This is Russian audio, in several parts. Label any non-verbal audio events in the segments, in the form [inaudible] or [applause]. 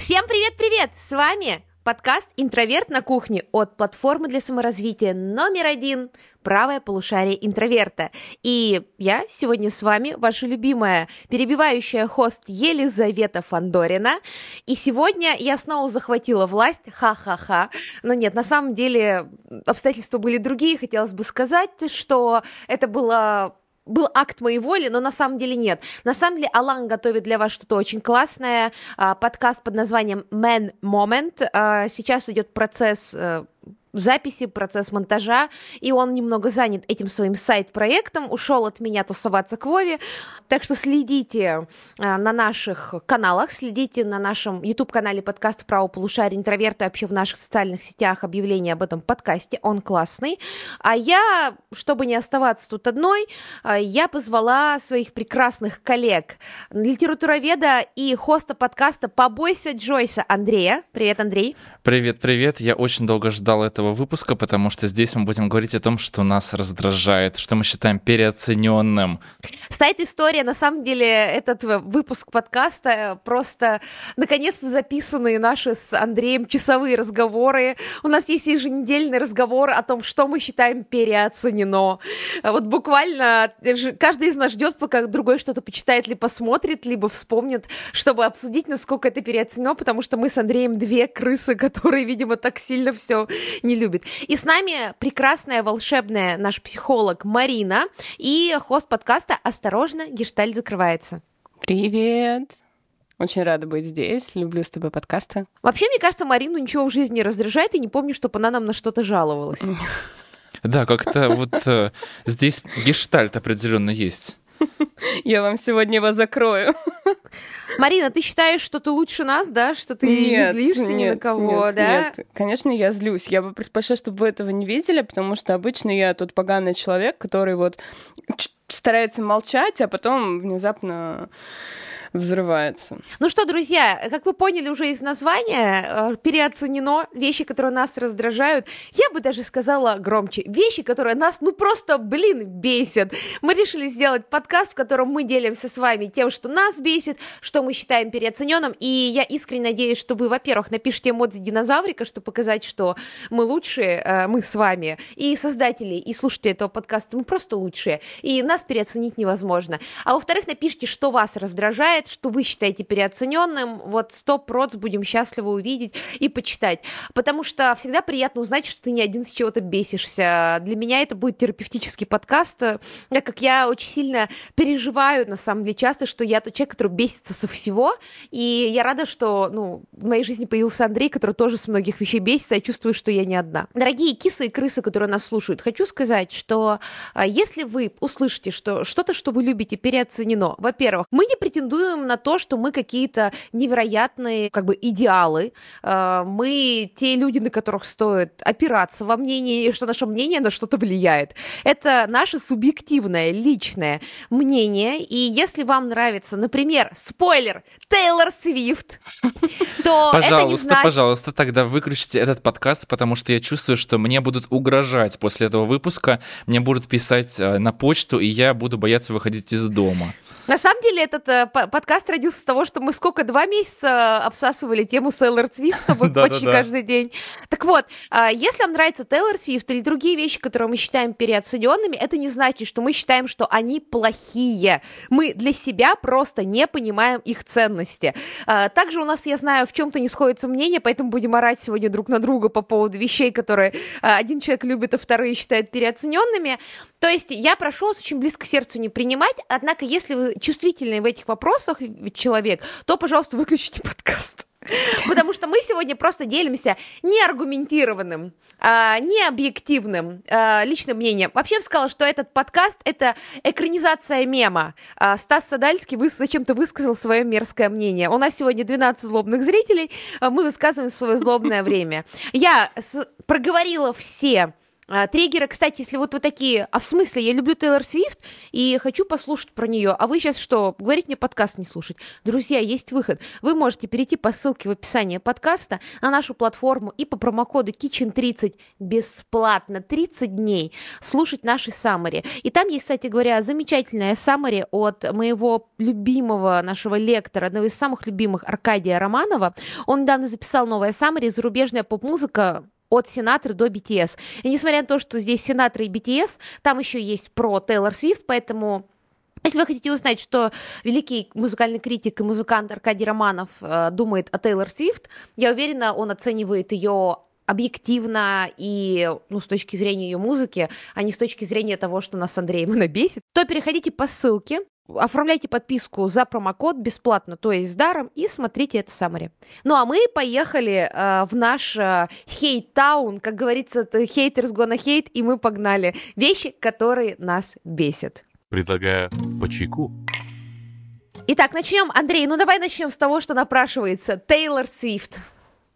Всем привет-привет! С вами подкаст «Интроверт на кухне» от платформы для саморазвития номер один «Правое полушарие интроверта». И я сегодня с вами, ваша любимая перебивающая хост Елизавета Фандорина. И сегодня я снова захватила власть, ха-ха-ха. Но нет, на самом деле обстоятельства были другие. Хотелось бы сказать, что это было был акт моей воли, но на самом деле нет. На самом деле Алан готовит для вас что-то очень классное. А, подкаст под названием Man Moment. А, сейчас идет процесс э, записи, процесс монтажа, и он немного занят этим своим сайт-проектом, ушел от меня тусоваться к Вове, так что следите а, на наших каналах, следите на нашем YouTube-канале подкаст «Право полушария интроверта», вообще в наших социальных сетях объявление об этом подкасте, он классный. А я, чтобы не оставаться тут одной, а, я позвала своих прекрасных коллег, литературоведа и хоста подкаста «Побойся Джойса» Андрея. Привет, Андрей. Привет, привет. Я очень долго ждал этого этого выпуска, потому что здесь мы будем говорить о том, что нас раздражает, что мы считаем переоцененным. Стоит история, на самом деле, этот выпуск подкаста э, просто наконец-то записанные наши с Андреем часовые разговоры. У нас есть еженедельный разговор о том, что мы считаем переоценено. Вот буквально каждый из нас ждет, пока другой что-то почитает, либо посмотрит, либо вспомнит, чтобы обсудить, насколько это переоценено, потому что мы с Андреем две крысы, [laughs] которые, видимо, так сильно все не любит. И с нами прекрасная, волшебная наш психолог Марина и хост подкаста «Осторожно, гештальт закрывается». Привет! Очень рада быть здесь. Люблю с тобой подкасты. Вообще, мне кажется, Марину ничего в жизни не раздражает, и не помню, чтобы она нам на что-то жаловалась. Да, как-то вот э, здесь гештальт определенно есть. [laughs] Я вам сегодня его закрою. Марина, ты считаешь, что ты лучше нас, да? Что ты нет, не злишься нет, ни на кого, нет, да? Нет, конечно, я злюсь. Я бы предпочла, чтобы вы этого не видели, потому что обычно я тот поганый человек, который вот старается молчать, а потом внезапно взрывается. Ну что, друзья, как вы поняли уже из названия, э, переоценено вещи, которые нас раздражают. Я бы даже сказала громче. Вещи, которые нас, ну просто, блин, бесят. Мы решили сделать подкаст, в котором мы делимся с вами тем, что нас бесит, что мы считаем переоцененным. И я искренне надеюсь, что вы, во-первых, напишите эмодзи динозаврика, чтобы показать, что мы лучшие, э, мы с вами, и создатели, и слушатели этого подкаста, мы просто лучшие. И нас переоценить невозможно. А во-вторых, напишите, что вас раздражает, читает, что вы считаете переоцененным, вот стоп проц будем счастливы увидеть и почитать. Потому что всегда приятно узнать, что ты не один с чего-то бесишься. Для меня это будет терапевтический подкаст, так как я очень сильно переживаю, на самом деле, часто, что я тот человек, который бесится со всего, и я рада, что ну, в моей жизни появился Андрей, который тоже с многих вещей бесится, я чувствую, что я не одна. Дорогие кисы и крысы, которые нас слушают, хочу сказать, что а, если вы услышите, что что-то, что вы любите, переоценено, во-первых, мы не претендуем претендуем на то, что мы какие-то невероятные как бы идеалы, э, мы те люди, на которых стоит опираться во мнении, и что наше мнение на что-то влияет. Это наше субъективное, личное мнение, и если вам нравится, например, спойлер, Тейлор Свифт, [laughs] то пожалуйста, это не значит... Пожалуйста, тогда выключите этот подкаст, потому что я чувствую, что мне будут угрожать после этого выпуска, мне будут писать э, на почту, и я буду бояться выходить из дома. На самом деле этот э, подкаст родился с того, что мы сколько, два месяца обсасывали тему Тейлор Свифт с тобой почти каждый день. Так вот, э, если вам нравится Тейлор Свифт или другие вещи, которые мы считаем переоцененными, это не значит, что мы считаем, что они плохие. Мы для себя просто не понимаем их ценности. Э, также у нас, я знаю, в чем-то не сходится мнение, поэтому будем орать сегодня друг на друга по поводу вещей, которые э, один человек любит, а второй считает переоцененными. То есть я прошу вас очень близко к сердцу не принимать, однако если вы чувствительный в этих вопросах человек, то, пожалуйста, выключите подкаст. [laughs] Потому что мы сегодня просто делимся неаргументированным, а, необъективным а, личным мнением. Вообще я бы сказала, что этот подкаст — это экранизация мема. А, Стас Садальский вы, зачем-то высказал свое мерзкое мнение. У нас сегодня 12 злобных зрителей, а мы высказываем свое злобное [laughs] время. Я с- проговорила все триггеры, кстати, если вот вы такие, а в смысле, я люблю Тейлор Свифт и хочу послушать про нее, а вы сейчас что, говорите мне подкаст не слушать? Друзья, есть выход. Вы можете перейти по ссылке в описании подкаста на нашу платформу и по промокоду Kitchen30 бесплатно 30 дней слушать наши саммари. И там есть, кстати говоря, замечательная саммари от моего любимого нашего лектора, одного из самых любимых Аркадия Романова. Он недавно записал новое саммари «Зарубежная поп-музыка от Сенаторы до BTS. И несмотря на то, что здесь Сенаторы и BTS, там еще есть про Тейлор Свифт, поэтому если вы хотите узнать, что великий музыкальный критик и музыкант Аркадий Романов э, думает о Тейлор Свифт, я уверена, он оценивает ее объективно и ну, с точки зрения ее музыки, а не с точки зрения того, что нас с Андреем [laughs] набесит, то переходите по ссылке, оформляйте подписку за промокод бесплатно, то есть с даром, и смотрите это саммари. Ну а мы поехали э, в наш хейт-таун, э, как говорится, haters gonna hate, и мы погнали. Вещи, которые нас бесят. Предлагаю по чайку. Итак, начнем. Андрей, ну давай начнем с того, что напрашивается. Тейлор Свифт.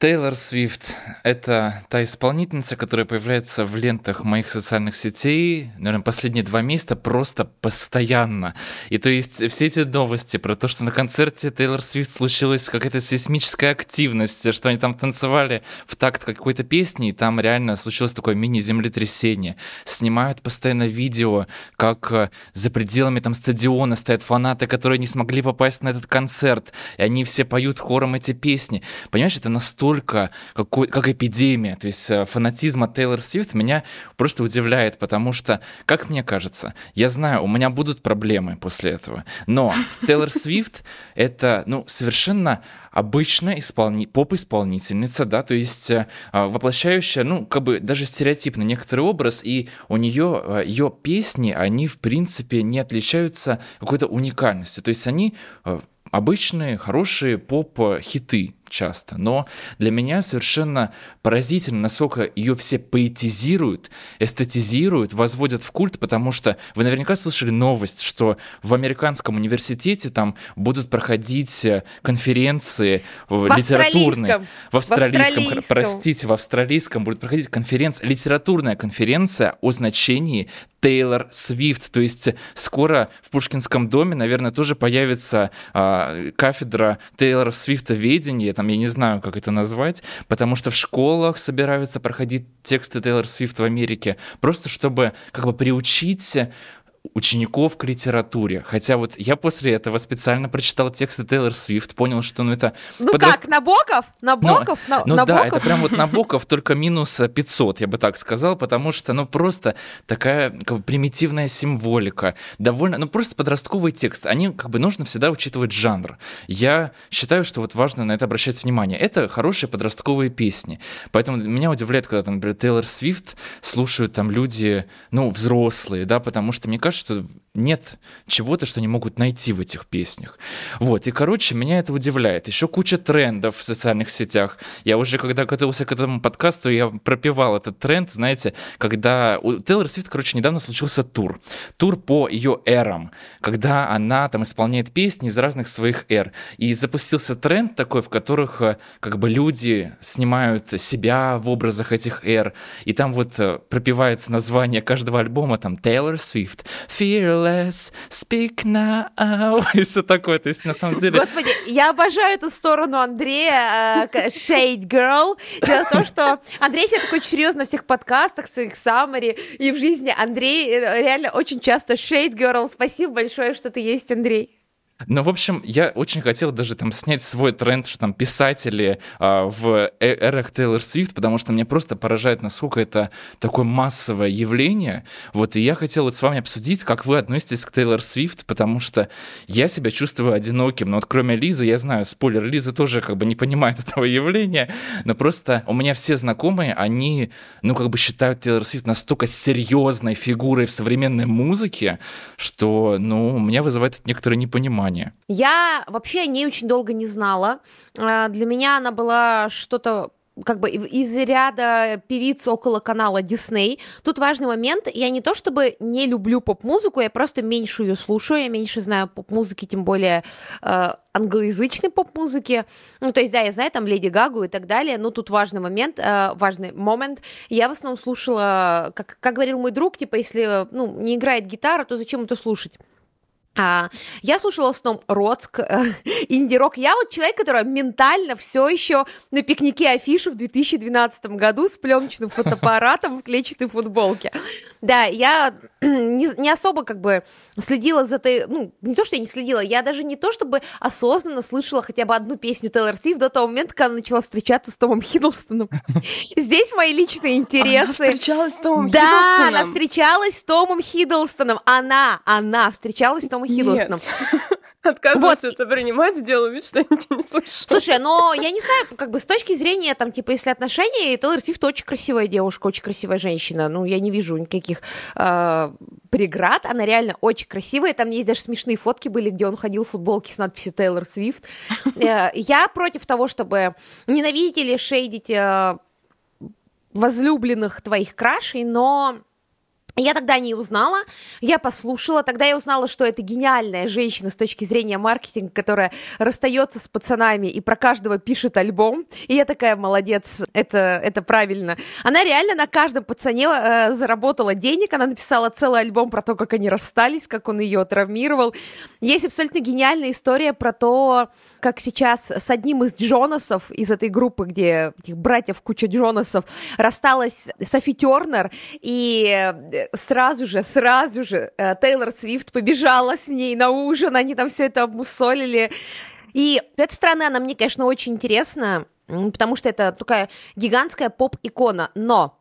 Тейлор Свифт — это та исполнительница, которая появляется в лентах моих социальных сетей, наверное, последние два месяца просто постоянно. И то есть все эти новости про то, что на концерте Тейлор Свифт случилась какая-то сейсмическая активность, что они там танцевали в такт какой-то песни, и там реально случилось такое мини-землетрясение. Снимают постоянно видео, как э, за пределами там стадиона стоят фанаты, которые не смогли попасть на этот концерт, и они все поют хором эти песни. Понимаешь, это настолько настолько, как, как эпидемия. То есть э, фанатизм от Тейлор Свифт меня просто удивляет, потому что, как мне кажется, я знаю, у меня будут проблемы после этого, но Тейлор Свифт — это, ну, совершенно обычная исполни... поп-исполнительница, да, то есть э, воплощающая, ну, как бы даже стереотипно некоторый образ, и у нее, э, ее песни, они, в принципе, не отличаются какой-то уникальностью, то есть они обычные, хорошие поп-хиты, часто. Но для меня совершенно поразительно, насколько ее все поэтизируют, эстетизируют, возводят в культ, потому что вы наверняка слышали новость, что в американском университете там будут проходить э, конференции э, в литературные. В австралийском. В австралийском, простите, в австралийском будет проходить конференция, литературная конференция о значении Тейлор Свифт. То есть скоро в Пушкинском доме, наверное, тоже появится а, кафедра Тейлора Свифта ведения, там, я не знаю, как это назвать, потому что в школах собираются проходить тексты Тейлор Свифт в Америке, просто чтобы как бы приучить учеников к литературе. Хотя вот я после этого специально прочитал тексты Тейлор Свифт, понял, что ну это... Ну подраст... как, Набоков? Набоков? Ну, ну Набоков? да, это прям вот Набоков, [laughs] только минус 500, я бы так сказал, потому что, ну просто такая как бы, примитивная символика, довольно, ну просто подростковый текст. Они как бы нужно всегда учитывать жанр. Я считаю, что вот важно на это обращать внимание. Это хорошие подростковые песни. Поэтому меня удивляет, когда, там, например, Тейлор Свифт слушают там люди, ну, взрослые, да, потому что мне кажется, что нет чего-то, что они могут найти в этих песнях. Вот, и, короче, меня это удивляет. Еще куча трендов в социальных сетях. Я уже, когда готовился к этому подкасту, я пропивал этот тренд, знаете, когда у Тейлор Свифт, короче, недавно случился тур. Тур по ее эрам, когда она там исполняет песни из разных своих эр. И запустился тренд такой, в которых э, как бы люди снимают себя в образах этих эр. И там вот э, пропивается название каждого альбома, там, Taylor Swift, fearless, speak now, [laughs] и все такое. То есть, на самом деле... Господи, я обожаю эту сторону Андрея, э, shade girl. Дело в том, что Андрей все такой серьезно в всех подкастах, в своих саммари, и в жизни Андрей э, реально очень часто shade girl. Спасибо большое, что ты есть, Андрей. Ну, в общем, я очень хотел даже там снять свой тренд, что там писатели а, в э, эрах Тейлор Свифт, потому что мне просто поражает, насколько это такое массовое явление. Вот, и я хотел вот с вами обсудить, как вы относитесь к Тейлор Свифт, потому что я себя чувствую одиноким. Но вот кроме Лизы, я знаю, спойлер, Лиза тоже как бы не понимает [laughs] этого явления, но просто у меня все знакомые, они, ну, как бы считают Тейлор Свифт настолько серьезной фигурой в современной музыке, что, ну, меня вызывает это некоторое непонимание Я вообще о ней очень долго не знала. А, для меня она была что-то как бы из ряда певиц около канала Disney. Тут важный момент. Я не то чтобы не люблю поп-музыку, я просто меньше ее слушаю, я меньше знаю поп-музыки, тем более э, англоязычной поп-музыки. Ну, то есть, да, я знаю там Леди Гагу и так далее, но тут важный момент, э, важный момент. Я в основном слушала, как, как говорил мой друг, типа, если, ну, не играет гитара, то зачем это слушать? А, я слушала в основном Роцк, э, [laughs] инди-рок. Я вот человек, который ментально все еще на пикнике афиши в 2012 году с пленочным фотоаппаратом в клетчатой футболке. Да, я [clears throat] не, не особо как бы следила за той, ну, не то, что я не следила, я даже не то, чтобы осознанно слышала хотя бы одну песню Тейлор Свифт до того момента, когда она начала встречаться с Томом Хиддлстоном. [laughs] Здесь мои личные интересы. Она встречалась с Томом Да, она встречалась с Томом Хиддлстоном. Она, она встречалась с Томом Хиддлстоном. Отказываюсь вот. это принимать, сделаю вид, что я ничего не слышу. Слушай, но я не знаю, как бы с точки зрения, там, типа, если отношения, Тейлор Свифт очень красивая девушка, очень красивая женщина. Ну, я не вижу никаких э, преград. Она реально очень красивая. Там есть даже смешные фотки были, где он ходил в футболке с надписью Тейлор Свифт. Э, я против того, чтобы ненавидеть или шейдить э, возлюбленных твоих крашей, но я тогда не узнала, я послушала, тогда я узнала, что это гениальная женщина с точки зрения маркетинга, которая расстается с пацанами и про каждого пишет альбом, и я такая, молодец, это, это правильно. Она реально на каждом пацане э, заработала денег, она написала целый альбом про то, как они расстались, как он ее травмировал. Есть абсолютно гениальная история про то, как сейчас с одним из Джонасов из этой группы, где этих братьев куча Джонасов, рассталась Софи Тернер, и э, сразу же, сразу же э, Тейлор Свифт побежала с ней на ужин, они там все это обмусолили. И с этой стороны она мне, конечно, очень интересна, потому что это такая гигантская поп-икона, но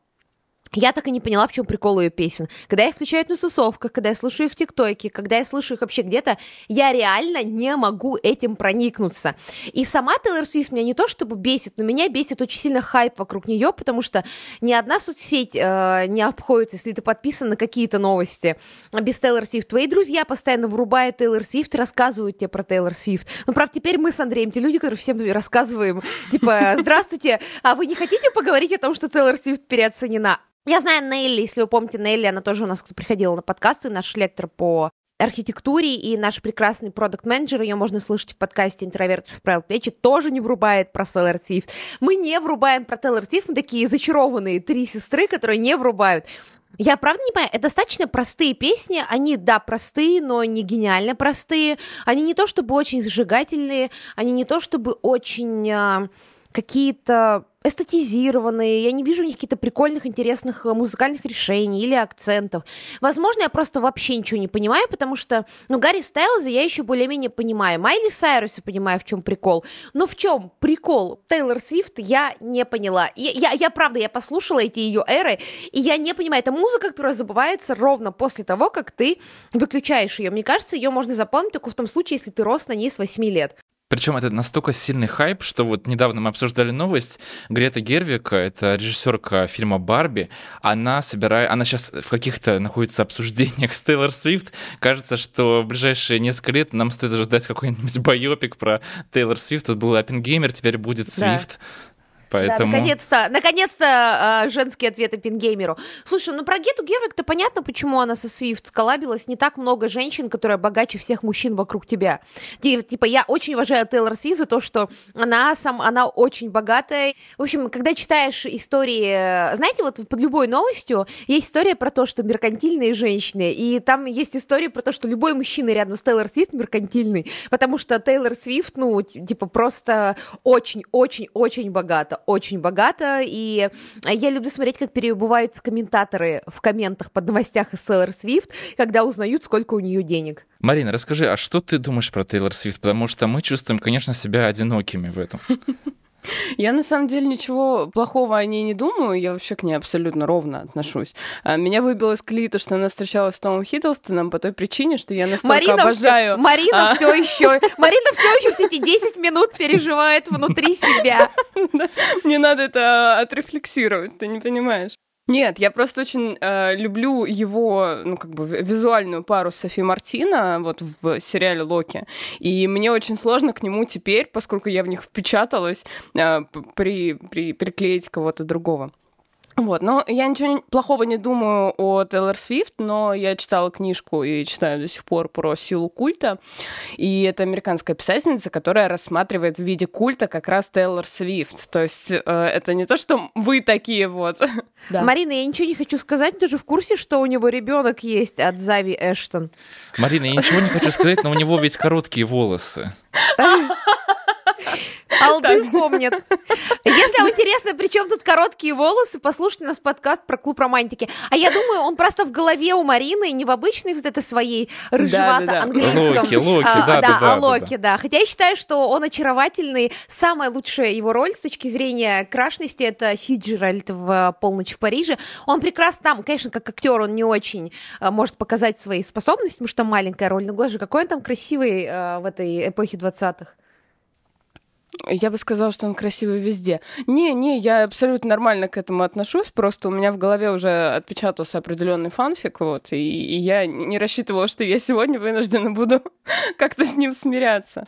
я так и не поняла, в чем прикол ее песен. Когда я их включаю на тусовках, когда я слушаю их в ТикТоке, когда я слышу их вообще где-то, я реально не могу этим проникнуться. И сама Тейлор Свифт меня не то чтобы бесит, но меня бесит очень сильно хайп вокруг нее, потому что ни одна соцсеть э, не обходится, если ты подписан на какие-то новости без Тейлор Свифт. Твои друзья постоянно врубают Тейлор Свифт и рассказывают тебе про Тейлор Свифт. Ну, правда, теперь мы с Андреем, те люди, которые всем рассказываем, типа, здравствуйте, а вы не хотите поговорить о том, что Тейлор Свифт переоценена? Я знаю Нелли, если вы помните Нелли, она тоже у нас приходила на подкасты, наш лектор по архитектуре, и наш прекрасный продукт менеджер ее можно слышать в подкасте «Интроверт расправил плечи», тоже не врубает про Тейлор Свифт. Мы не врубаем про Тейлор Свифт, мы такие зачарованные три сестры, которые не врубают. Я правда не понимаю, это достаточно простые песни, они, да, простые, но не гениально простые, они не то чтобы очень зажигательные, они не то чтобы очень а, какие-то эстетизированные, я не вижу у них каких-то прикольных, интересных э, музыкальных решений или акцентов. Возможно, я просто вообще ничего не понимаю, потому что, ну, Гарри Стайлза я еще более-менее понимаю. Майли Сайруса понимаю, в чем прикол. Но в чем прикол Тейлор Свифт, я не поняла. Я, я, я, правда, я послушала эти ее эры, и я не понимаю. Это музыка, которая забывается ровно после того, как ты выключаешь ее. Мне кажется, ее можно запомнить только в том случае, если ты рос на ней с 8 лет. Причем это настолько сильный хайп, что вот недавно мы обсуждали новость. Грета Гервик, это режиссерка фильма «Барби», она собирает... Она сейчас в каких-то находится обсуждениях с Тейлор Свифт. Кажется, что в ближайшие несколько лет нам стоит ожидать какой-нибудь [laughs] байопик про Тейлор Свифт. Тут был Оппенгеймер, теперь будет Свифт. Да. Поэтому... Да, наконец-то, наконец-то э, женский ответ Оппенгеймеру. Слушай, ну про Грету Гервиг-то понятно, почему она со Свифт сколабилась. Не так много женщин, которые богаче всех мужчин вокруг тебя. Типа, я очень уважаю Тейлор Свифт за то, что она, сам, она очень богатая. В общем, когда читаешь истории... Знаете, вот под любой новостью есть история про то, что меркантильные женщины, и там есть история про то, что любой мужчина рядом с Тейлор Свифт меркантильный, потому что Тейлор Свифт, ну, типа, просто очень-очень-очень богата очень богато, и я люблю смотреть, как переубываются комментаторы в комментах под новостях из Тейлор Свифт, когда узнают, сколько у нее денег. Марина, расскажи, а что ты думаешь про Тейлор Свифт? Потому что мы чувствуем, конечно, себя одинокими в этом. [laughs] Я на самом деле ничего плохого о ней не думаю, я вообще к ней абсолютно ровно отношусь. А, меня выбило из колеи то, что она встречалась с Томом Хиддлстоном по той причине, что я настолько Марина обожаю... Все, Марина а... все еще, Марина все еще все эти 10 минут переживает внутри себя. [laughs] Мне надо это отрефлексировать, ты не понимаешь. Нет, я просто очень э, люблю его, ну, как бы, визуальную пару Софи Мартина вот в сериале Локи. И мне очень сложно к нему теперь, поскольку я в них впечаталась, э, при, при, приклеить кого-то другого. Вот, но я ничего плохого не думаю о Тейлор Свифт, но я читала книжку и читаю до сих пор про силу культа. И это американская писательница, которая рассматривает в виде культа как раз Тейлор Свифт. То есть э, это не то, что вы такие вот. да. Марина, я ничего не хочу сказать, ты же в курсе, что у него ребенок есть от Зави Эштон? Марина, я ничего не хочу сказать, но у него ведь короткие волосы. [laughs] Алды помнят. Если вам интересно, при чем тут короткие волосы, послушайте нас подкаст про клуб романтики. А я думаю, он просто в голове у Марины, не в обычной вот этой своей рыжевато-английском. Локи, Локи, а, да, да, да, Локи, да. Хотя я считаю, что он очаровательный. Самая лучшая его роль с точки зрения крашности это Фиджеральд в «Полночь в Париже». Он прекрасно там, конечно, как актер он не очень а, может показать свои способности, потому что маленькая роль, но, боже, какой он там красивый а, в этой эпохе 20-х. Я бы сказала, что он красивый везде. Не, не, я абсолютно нормально к этому отношусь. Просто у меня в голове уже отпечатался определенный фанфик, вот, и, и я не рассчитывала, что я сегодня вынуждена буду [laughs] как-то с ним смиряться.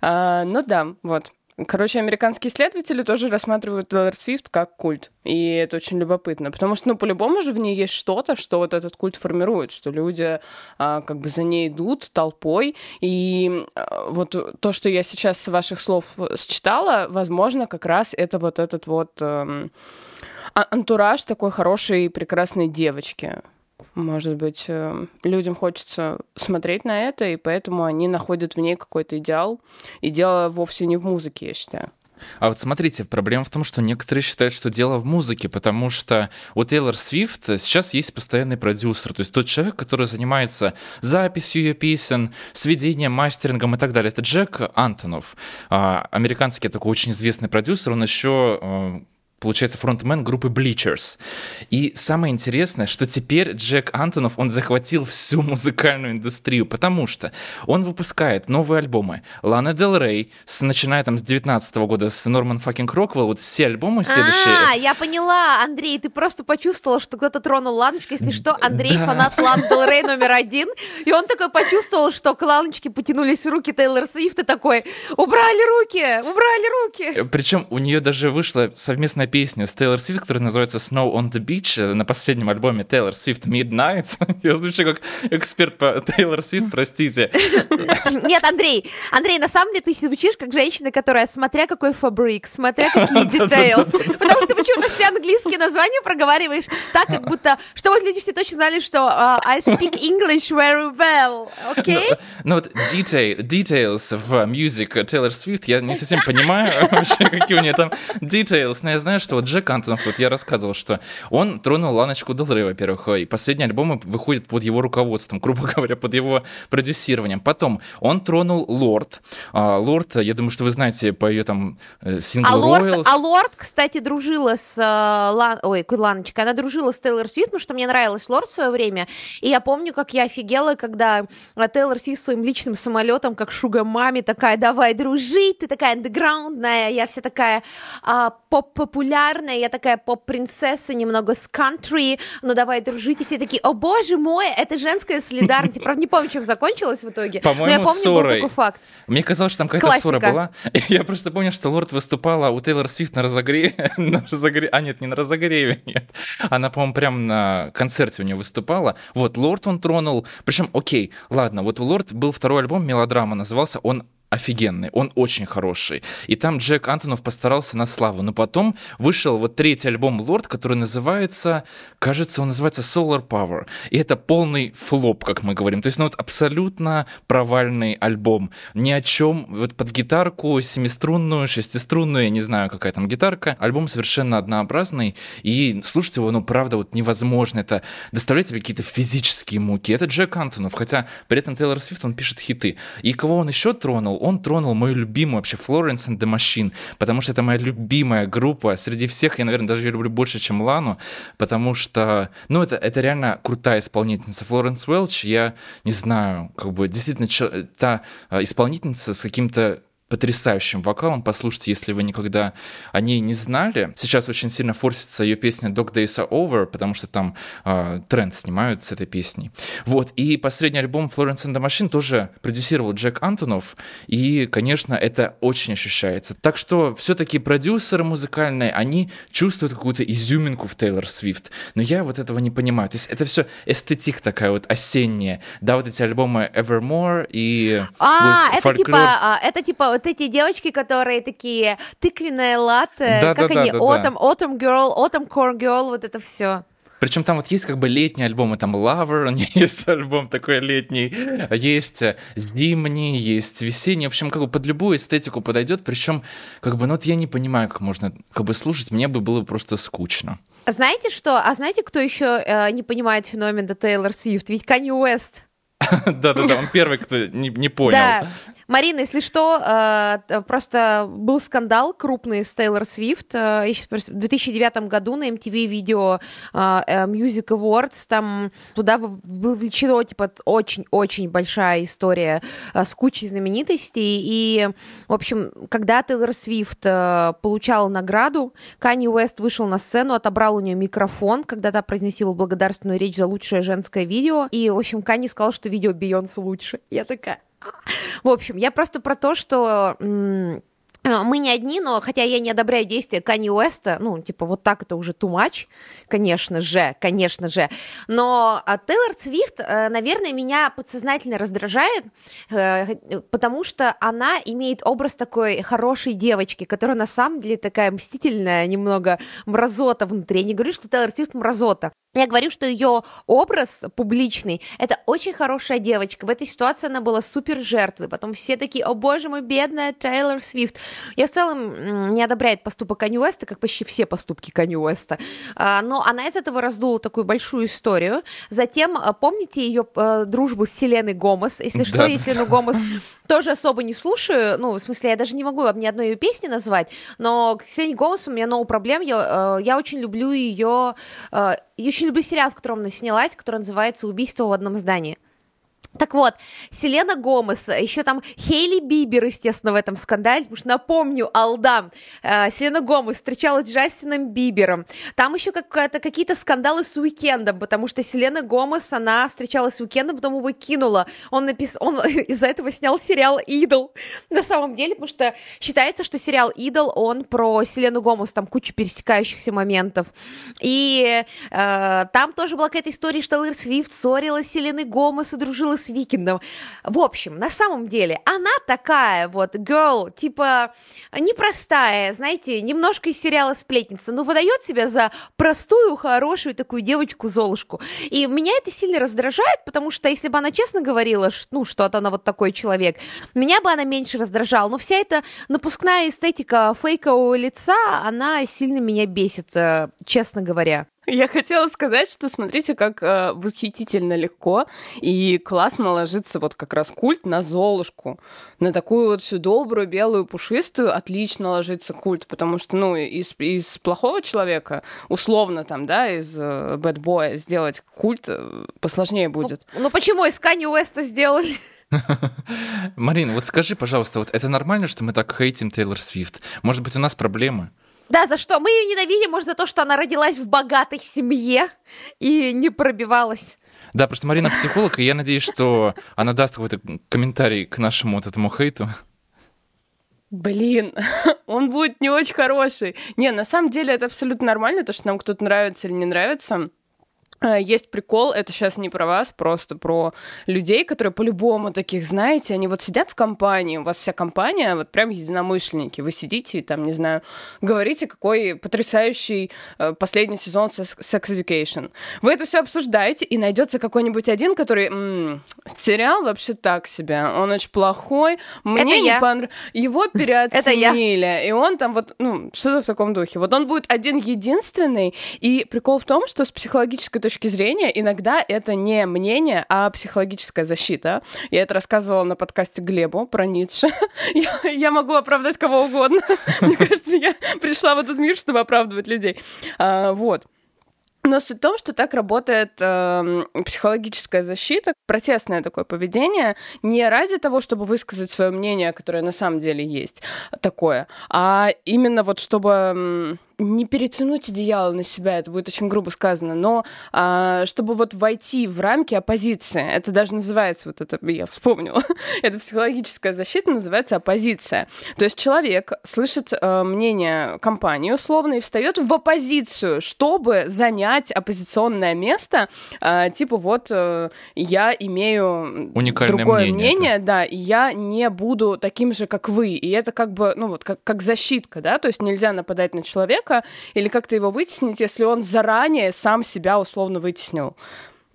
А, ну да, вот. Короче, американские исследователи тоже рассматривают Тейлор Свифт как культ. И это очень любопытно, потому что, ну, по-любому же в ней есть что-то, что вот этот культ формирует, что люди а, как бы за ней идут толпой. И а, вот то, что я сейчас с ваших слов считала, возможно, как раз это вот этот вот а, антураж такой хорошей, прекрасной девочки. Может быть, э, людям хочется смотреть на это, и поэтому они находят в ней какой-то идеал. И дело вовсе не в музыке, я считаю. А вот смотрите, проблема в том, что некоторые считают, что дело в музыке, потому что у Тейлор Свифт сейчас есть постоянный продюсер, то есть тот человек, который занимается записью ее песен, сведением, мастерингом и так далее. Это Джек Антонов, а, американский такой очень известный продюсер, он еще э, получается, фронтмен группы Bleachers. И самое интересное, что теперь Джек Антонов, он захватил всю [laughs] музыкальную индустрию, потому что он выпускает новые альбомы. Лана Дел Рей, с, начиная там с 19 -го года, с Норман Факинг Роквелл, вот все альбомы следующие. А, я поняла, Андрей, ты просто почувствовал, что кто-то тронул Ланочку, если что, Андрей да. фанат Лан Дел Рей номер один, и он такой почувствовал, что к Ланочке потянулись руки Тейлор Свифт, и такой, убрали руки, убрали руки. Причем у нее даже вышла совместная песня с Тейлор Свифт, которая называется Snow on the Beach э, на последнем альбоме Тейлор Свифт Midnight. [laughs] Я звучу как эксперт по [laughs] Тейлор Свифт, простите. [laughs] Нет, Андрей, Андрей, на самом деле ты звучишь как женщина, которая, смотря какой фабрик, смотря какие details, потому что ты почему-то все английские названия проговариваешь так, как будто, что вот люди все точно знали, что uh, I speak English very well, окей? Okay? Ну, ну вот detail, details в music Тейлор Свифт, я не совсем понимаю вообще, какие у нее там details, но я знаю, что вот Джек Антонов, вот я рассказывал, что он тронул Ланочку Делрей, во-первых, и последние альбомы выходят под его руководством, [laughs] грубо говоря, под его продюсированием. Потом он тронул Лорд. А, Лорд, я думаю, что вы знаете по ее там э, синглу а Лорд, Royals. А Лорд, кстати, дружила с э, Лан... Ой, Ланочкой, она дружила с Тейлор Свифт, потому что мне нравилась Лорд в свое время. И я помню, как я офигела, когда Тейлор Свифт своим личным самолетом, как шуга маме, такая, давай дружить, ты такая андеграундная, я вся такая а, поп-популярная, я такая поп-принцесса, немного с кантри, ну давай дружить, и все такие, о боже мой, это женская солидарность. Правда, не помню, чем закончилось в итоге, По-моему, но я помню, ссорой. был такой факт. Мне казалось, что там какая-то ссора была. [laughs] Я просто помню, что Лорд выступала у Тейлор Свифт на разогреве, [laughs] на разогреве, а нет, не на разогреве, [laughs] нет. Она, по-моему, прям на концерте у нее выступала. Вот, Лорд он тронул, причем, окей, ладно, вот у Лорд был второй альбом, мелодрама назывался, он офигенный, он очень хороший. И там Джек Антонов постарался на славу. Но потом вышел вот третий альбом Лорд, который называется, кажется, он называется Solar Power. И это полный флоп, как мы говорим. То есть, ну вот абсолютно провальный альбом. Ни о чем. Вот под гитарку семиструнную, шестиструнную, я не знаю, какая там гитарка. Альбом совершенно однообразный. И слушать его, ну правда, вот невозможно. Это доставляет тебе какие-то физические муки. Это Джек Антонов. Хотя при этом Тейлор Свифт, он пишет хиты. И кого он еще тронул? Он тронул мою любимую вообще Florence and the Machine, потому что это моя любимая группа. Среди всех я, наверное, даже ее люблю больше, чем Лану, потому что, ну, это, это реально крутая исполнительница. Флоренс Уэлч, я не знаю, как бы действительно та э, исполнительница с каким-то потрясающим вокалом. Послушайте, если вы никогда о ней не знали. Сейчас очень сильно форсится ее песня Dog Days Are Over, потому что там э, тренд снимают с этой песней. Вот, и последний альбом Florence and the Machine тоже продюсировал Джек Антонов, и, конечно, это очень ощущается. Так что все-таки продюсеры музыкальные, они чувствуют какую-то изюминку в Тейлор Свифт, но я вот этого не понимаю. То есть это все эстетик такая вот осенняя. Да, вот эти альбомы Evermore и... А, это типа, а, это типа вот эти девочки, которые такие тыквенная латте, Да, как да, да, они, да, да. Autumn, Autumn Girl, Autumn Core Girl, вот это все. Причем там вот есть как бы летние альбомы, там Lover, [laughs] у нее есть альбом такой летний, есть зимний, есть весенний, в общем, как бы под любую эстетику подойдет, причем как бы, ну вот я не понимаю, как можно как бы слушать, мне бы было просто скучно. Знаете что? А знаете, кто еще э, не понимает феномен Тейлор Свифт? Ведь Канни Уэст. Да-да-да, он первый, кто не, не понял. Да. Марина, если что, э, т- просто был скандал крупный с Тейлор Свифт. э, В 2009 году на MTV Video э, э, Music Awards там туда вовлечено типа очень-очень большая история э, с кучей знаменитостей. И, в общем, когда Тейлор Свифт э, получала награду, Канни Уэст вышел на сцену, отобрал у нее микрофон, когда та произносила благодарственную речь за лучшее женское видео. И, в общем, Канни сказал, что видео Бейонсе лучше. Я такая... [laughs] В общем, я просто про то, что э, мы не одни, но хотя я не одобряю действия Канни Уэста, ну, типа, вот так это уже too much, конечно же, конечно же. Но а, Тейлор Свифт, э, наверное, меня подсознательно раздражает, э, потому что она имеет образ такой хорошей девочки, которая на самом деле такая мстительная, немного мразота внутри. Я не говорю, что Тейлор Свифт мразота. Я говорю, что ее образ публичный – это очень хорошая девочка. В этой ситуации она была супер жертвой. Потом все такие, о боже мой, бедная Тейлор Свифт. Я в целом не одобряю поступок Канни Уэста, как почти все поступки Канни Уэста. А, Но она из этого раздула такую большую историю. Затем, а, помните ее э, дружбу с Селеной Гомес? Если что, Да. я Селену Гомес тоже особо не слушаю. Ну, в смысле, я даже не могу вам ни одной ее песни назвать. Но к Селене Гомес у меня no проблем. Я, я очень люблю ее... Я очень люблю сериал, в котором она снялась, который называется «Убийство в одном здании». Так вот, Селена Гомес, еще там Хейли Бибер, естественно, в этом скандале, потому что, напомню, Алдам, э, Селена Гомес встречалась с Джастином Бибером, там еще какие-то скандалы с Уикендом, потому что Селена Гомес, она встречалась с Уикендом, потом его кинула, он, напис... он [laughs] из-за этого снял сериал «Идол», на самом деле, потому что считается, что сериал «Идол», он про Селену Гомес, там куча пересекающихся моментов, и э, там тоже была какая-то история, что Тейлор Свифт ссорилась с Селеной Гомес и дружила с Уикендом. В общем, на самом деле, она такая вот girl, типа непростая, знаете, немножко из сериала «Сплетница», но выдает себя за простую, хорошую такую девочку-золушку. И меня это сильно раздражает, потому что если бы она честно говорила, ну, что она вот такой человек, меня бы она меньше раздражала. Но вся эта напускная эстетика фейкового лица, она сильно меня бесит, э, честно говоря. Я хотела сказать, что смотрите, как э, восхитительно легко и классно ложится вот как раз культ на Золушку. На такую вот всю добрую, белую, пушистую отлично ложится культ, потому что, ну, из, из плохого человека, условно там, да, из э, бэтбоя сделать культ э, посложнее будет. Ну почему из Канни Уэста сделали? Марин, вот скажи, пожалуйста, вот это нормально, что мы так хейтим Тейлор Свифт? Может быть, у нас проблемы? Да, за что? Мы ее ненавидим, может, за то, что она родилась в богатой семье и не пробивалась. Да, просто Марина психолог, и я надеюсь, что она даст какой-то комментарий к нашему вот этому хейту. Блин, [laughs] он будет не очень хороший. Не, на самом деле это абсолютно нормально, то, что нам кто-то нравится или не нравится. Э, Есть прикол, это сейчас не про вас, просто про людей, которые по-любому таких, знаете, они вот сидят в компании, у вас вся компания, вот прям единомышленники, вы сидите и там, не знаю, говорите, какой потрясающий э, последний сезон Sex Education. Вы это все обсуждаете, и найдется какой-нибудь один, который, «М, сериал вообще так себе, он очень плохой, мне Это не понравилось, его [laughs] переоценили, и он там вот, ну, что-то в таком духе. Вот он будет один единственный, и прикол в том, что с психологической точки зрения иногда это не мнение, а психологическая защита. Я это рассказывала на подкасте Глебу про Ницше. [laughs] Я, я могу оправдать кого угодно. [laughs] Мне кажется, я пришла в этот мир, чтобы оправдывать людей. А, вот. Но суть в том, что так работает э, психологическая защита, протестное такое поведение, не ради того, чтобы высказать свое мнение, которое на самом деле есть такое, а именно вот чтобы не перетянуть одеяло на себя, это будет очень грубо сказано, но а, чтобы вот войти в рамки оппозиции, это даже называется, вот это я вспомнила, [laughs] это психологическая защита называется оппозиция. То есть человек слышит а, мнение компании условно и встает в оппозицию, чтобы занять оппозиционное место, а, типа вот а, я имею Уникальное другое мнение, мнение, да, и я не буду таким же, как вы. И это как бы, ну вот, как, как защитка, да, то есть нельзя нападать на человека, или как-то его вытеснить, если он заранее сам себя условно вытеснил.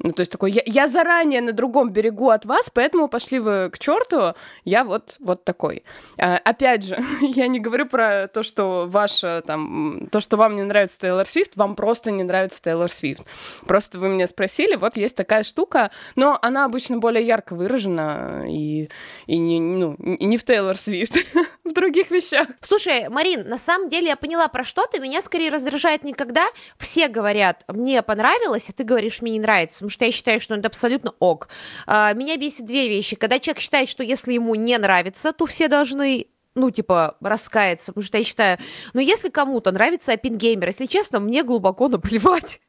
Ну, то есть такой, я, я заранее на другом берегу от вас, поэтому пошли вы к черту, я вот, вот такой. А, опять же, [laughs] я не говорю про то, что ваше, там, то, что вам не нравится Тейлор Свифт, вам просто не нравится Тейлор Свифт. Просто вы меня спросили, вот есть такая штука, но она обычно более ярко выражена и, и не, ну, не в Тейлор Свифт, [laughs] в других вещах. Слушай, Марин, на самом деле я поняла, про что ты. Меня скорее раздражает никогда. Все говорят, мне понравилось, а ты говоришь, мне не нравится что я считаю, что это абсолютно ок. А, меня бесит две вещи. Когда человек считает, что если ему не нравится, то все должны ну, типа, раскаяться, потому что я считаю, ну, если кому-то нравится Оппенгеймер, если честно, мне глубоко [laughs] наплевать.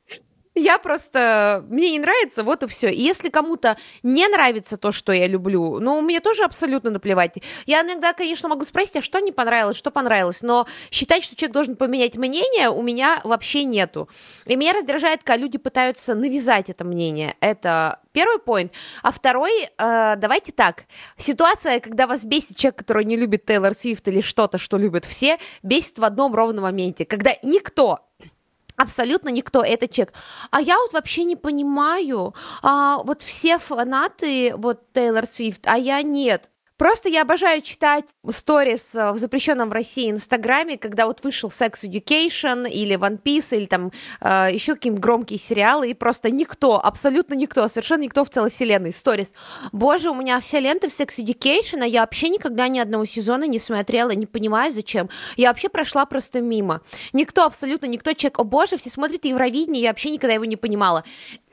Я просто... Мне не нравится, вот и все. И если кому-то не нравится то, что я люблю, ну, мне тоже абсолютно наплевать. Я иногда, конечно, могу спросить, а что не понравилось, что понравилось, но считать, что человек должен поменять мнение, у меня вообще нету. И меня раздражает, когда люди пытаются навязать это мнение. Это первый поинт. А второй, э, давайте так. Ситуация, когда вас бесит человек, который не любит Тейлор Свифт или что-то, что любят все, бесит в одном ровном моменте. Когда никто Абсолютно никто, это чек. А я вот вообще не понимаю, а, вот все фанаты вот Тейлор Свифт, а я нет. Просто я обожаю читать сторис э, в запрещенном в России Инстаграме, когда вот вышел Sex Education или One Piece или там э, еще какие-нибудь громкие сериалы, и просто никто, абсолютно никто, совершенно никто в целой вселенной. Сторис. Боже, у меня вся лента в Sex Education, а я вообще никогда ни одного сезона не смотрела, не понимаю зачем. Я вообще прошла просто мимо. Никто, абсолютно никто, человек, о боже, все смотрят Евровидение, я вообще никогда его не понимала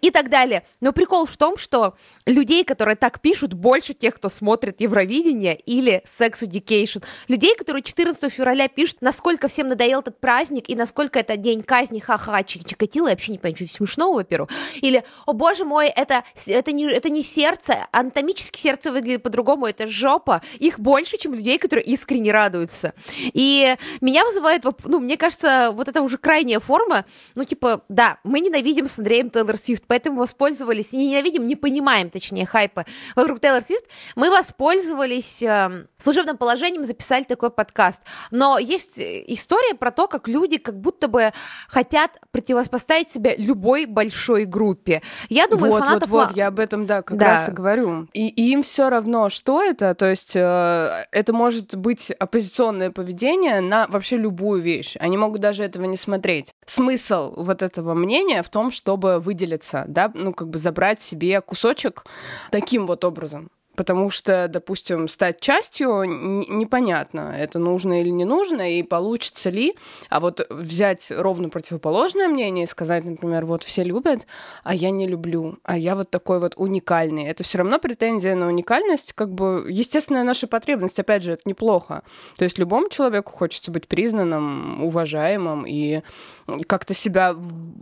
и так далее. Но прикол в том, что людей, которые так пишут, больше тех, кто смотрит Евровидение или Sex Education. Людей, которые 14 февраля пишут, насколько всем надоел этот праздник и насколько это день казни, ха-ха, Чикатило, я вообще не понимаю, что смешного, во-первых. Или, о боже мой, это, это, не, это не сердце, анатомически сердце выглядит по-другому, это жопа. Их больше, чем людей, которые искренне радуются. И меня вызывает, ну, мне кажется, вот это уже крайняя форма, ну, типа, да, мы ненавидим с Андреем Тейлор Свифт, поэтому воспользовались, не ненавидим, не понимаем, точнее, хайпа вокруг Тейлор Свифт, мы воспользовались э, служебным положением, записали такой подкаст. Но есть история про то, как люди как будто бы хотят противопоставить себя любой большой группе. Я думаю, вот, фанатов... Вот, вот, я об этом, да, как да. раз и говорю. И, и им все равно, что это, то есть э, это может быть оппозиционное поведение на вообще любую вещь. Они могут даже этого не смотреть. Смысл вот этого мнения в том, чтобы выделиться да, ну, как бы забрать себе кусочек таким вот образом. Потому что, допустим, стать частью непонятно, это нужно или не нужно, и получится ли. А вот взять ровно противоположное мнение и сказать, например, вот все любят, а я не люблю, а я вот такой вот уникальный. Это все равно претензия на уникальность, как бы естественная наша потребность. Опять же, это неплохо. То есть любому человеку хочется быть признанным, уважаемым и как-то себя,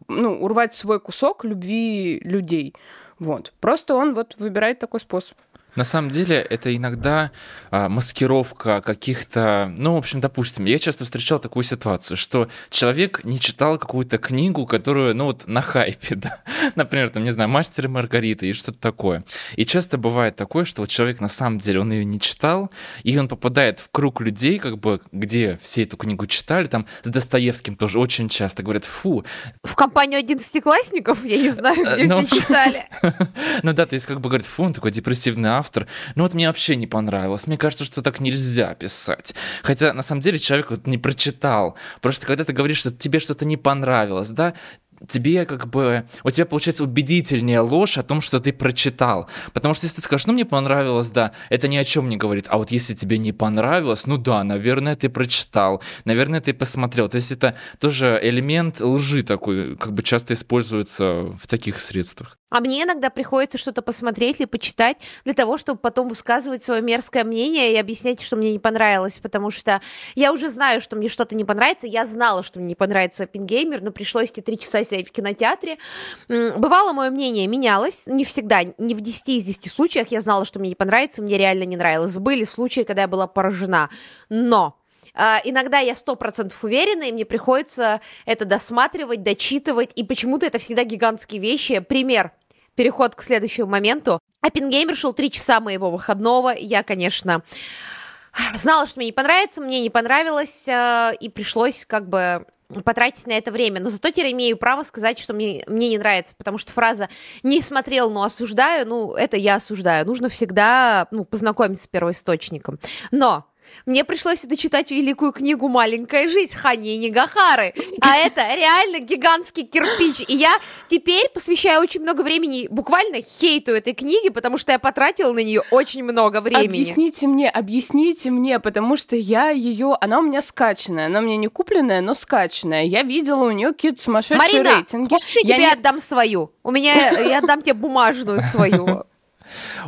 ну, урвать свой кусок любви людей. Вот. Просто он вот выбирает такой способ. На самом деле это иногда а, маскировка каких-то, ну, в общем, допустим, я часто встречал такую ситуацию, что человек не читал какую-то книгу, которую, ну, вот на хайпе, [laughs] да, например, там, не знаю, «Мастер и Маргарита» и что-то такое. И часто бывает такое, что вот человек на самом деле, он ее не читал, и он попадает в круг людей, как бы, где все эту книгу читали, там, с Достоевским тоже очень часто говорят, фу. В компанию одиннадцатиклассников, я не знаю, где ну, все читали. [laughs] Ну да, то есть как бы говорят, фу, он такой депрессивный автор. Ну вот мне вообще не понравилось. Мне кажется, что так нельзя писать. Хотя на самом деле человек вот не прочитал. Просто когда ты говоришь, что тебе что-то не понравилось, да, тебе как бы, у тебя получается убедительнее ложь о том, что ты прочитал. Потому что если ты скажешь, ну мне понравилось, да, это ни о чем не говорит. А вот если тебе не понравилось, ну да, наверное, ты прочитал, наверное, ты посмотрел. То есть это тоже элемент лжи такой, как бы часто используется в таких средствах. А мне иногда приходится что-то посмотреть или почитать для того, чтобы потом высказывать свое мерзкое мнение и объяснять, что мне не понравилось, потому что я уже знаю, что мне что-то не понравится. Я знала, что мне не понравится Пингеймер, но пришлось эти три часа сидеть в кинотеатре. Бывало, мое мнение менялось, не всегда, не в 10 из 10 случаях я знала, что мне не понравится, мне реально не нравилось. Были случаи, когда я была поражена. Но иногда я сто процентов уверена, и мне приходится это досматривать, дочитывать, и почему-то это всегда гигантские вещи. Пример переход к следующему моменту. Оппенгеймер шел три часа моего выходного. Я, конечно, знала, что мне не понравится, мне не понравилось, э, и пришлось как бы потратить на это время. Но зато теперь имею право сказать, что мне, мне не нравится, потому что фраза «не смотрел, но осуждаю», ну, это я осуждаю. Нужно всегда ну, познакомиться с первоисточником. Но мне пришлось это читать великую книгу «Маленькая жизнь» Хани Нигахары. А [laughs] это реально гигантский кирпич. И я теперь посвящаю очень много времени буквально хейту этой книги, потому что я потратила на нее очень много времени. Объясните мне, объясните мне, потому что я ее, она у меня скачанная, она у меня не купленная, но скачанная. Я видела у нее какие-то сумасшедшие Марина, рейтинги. я, я тебе не... отдам свою? У меня, я отдам тебе бумажную свою. [laughs]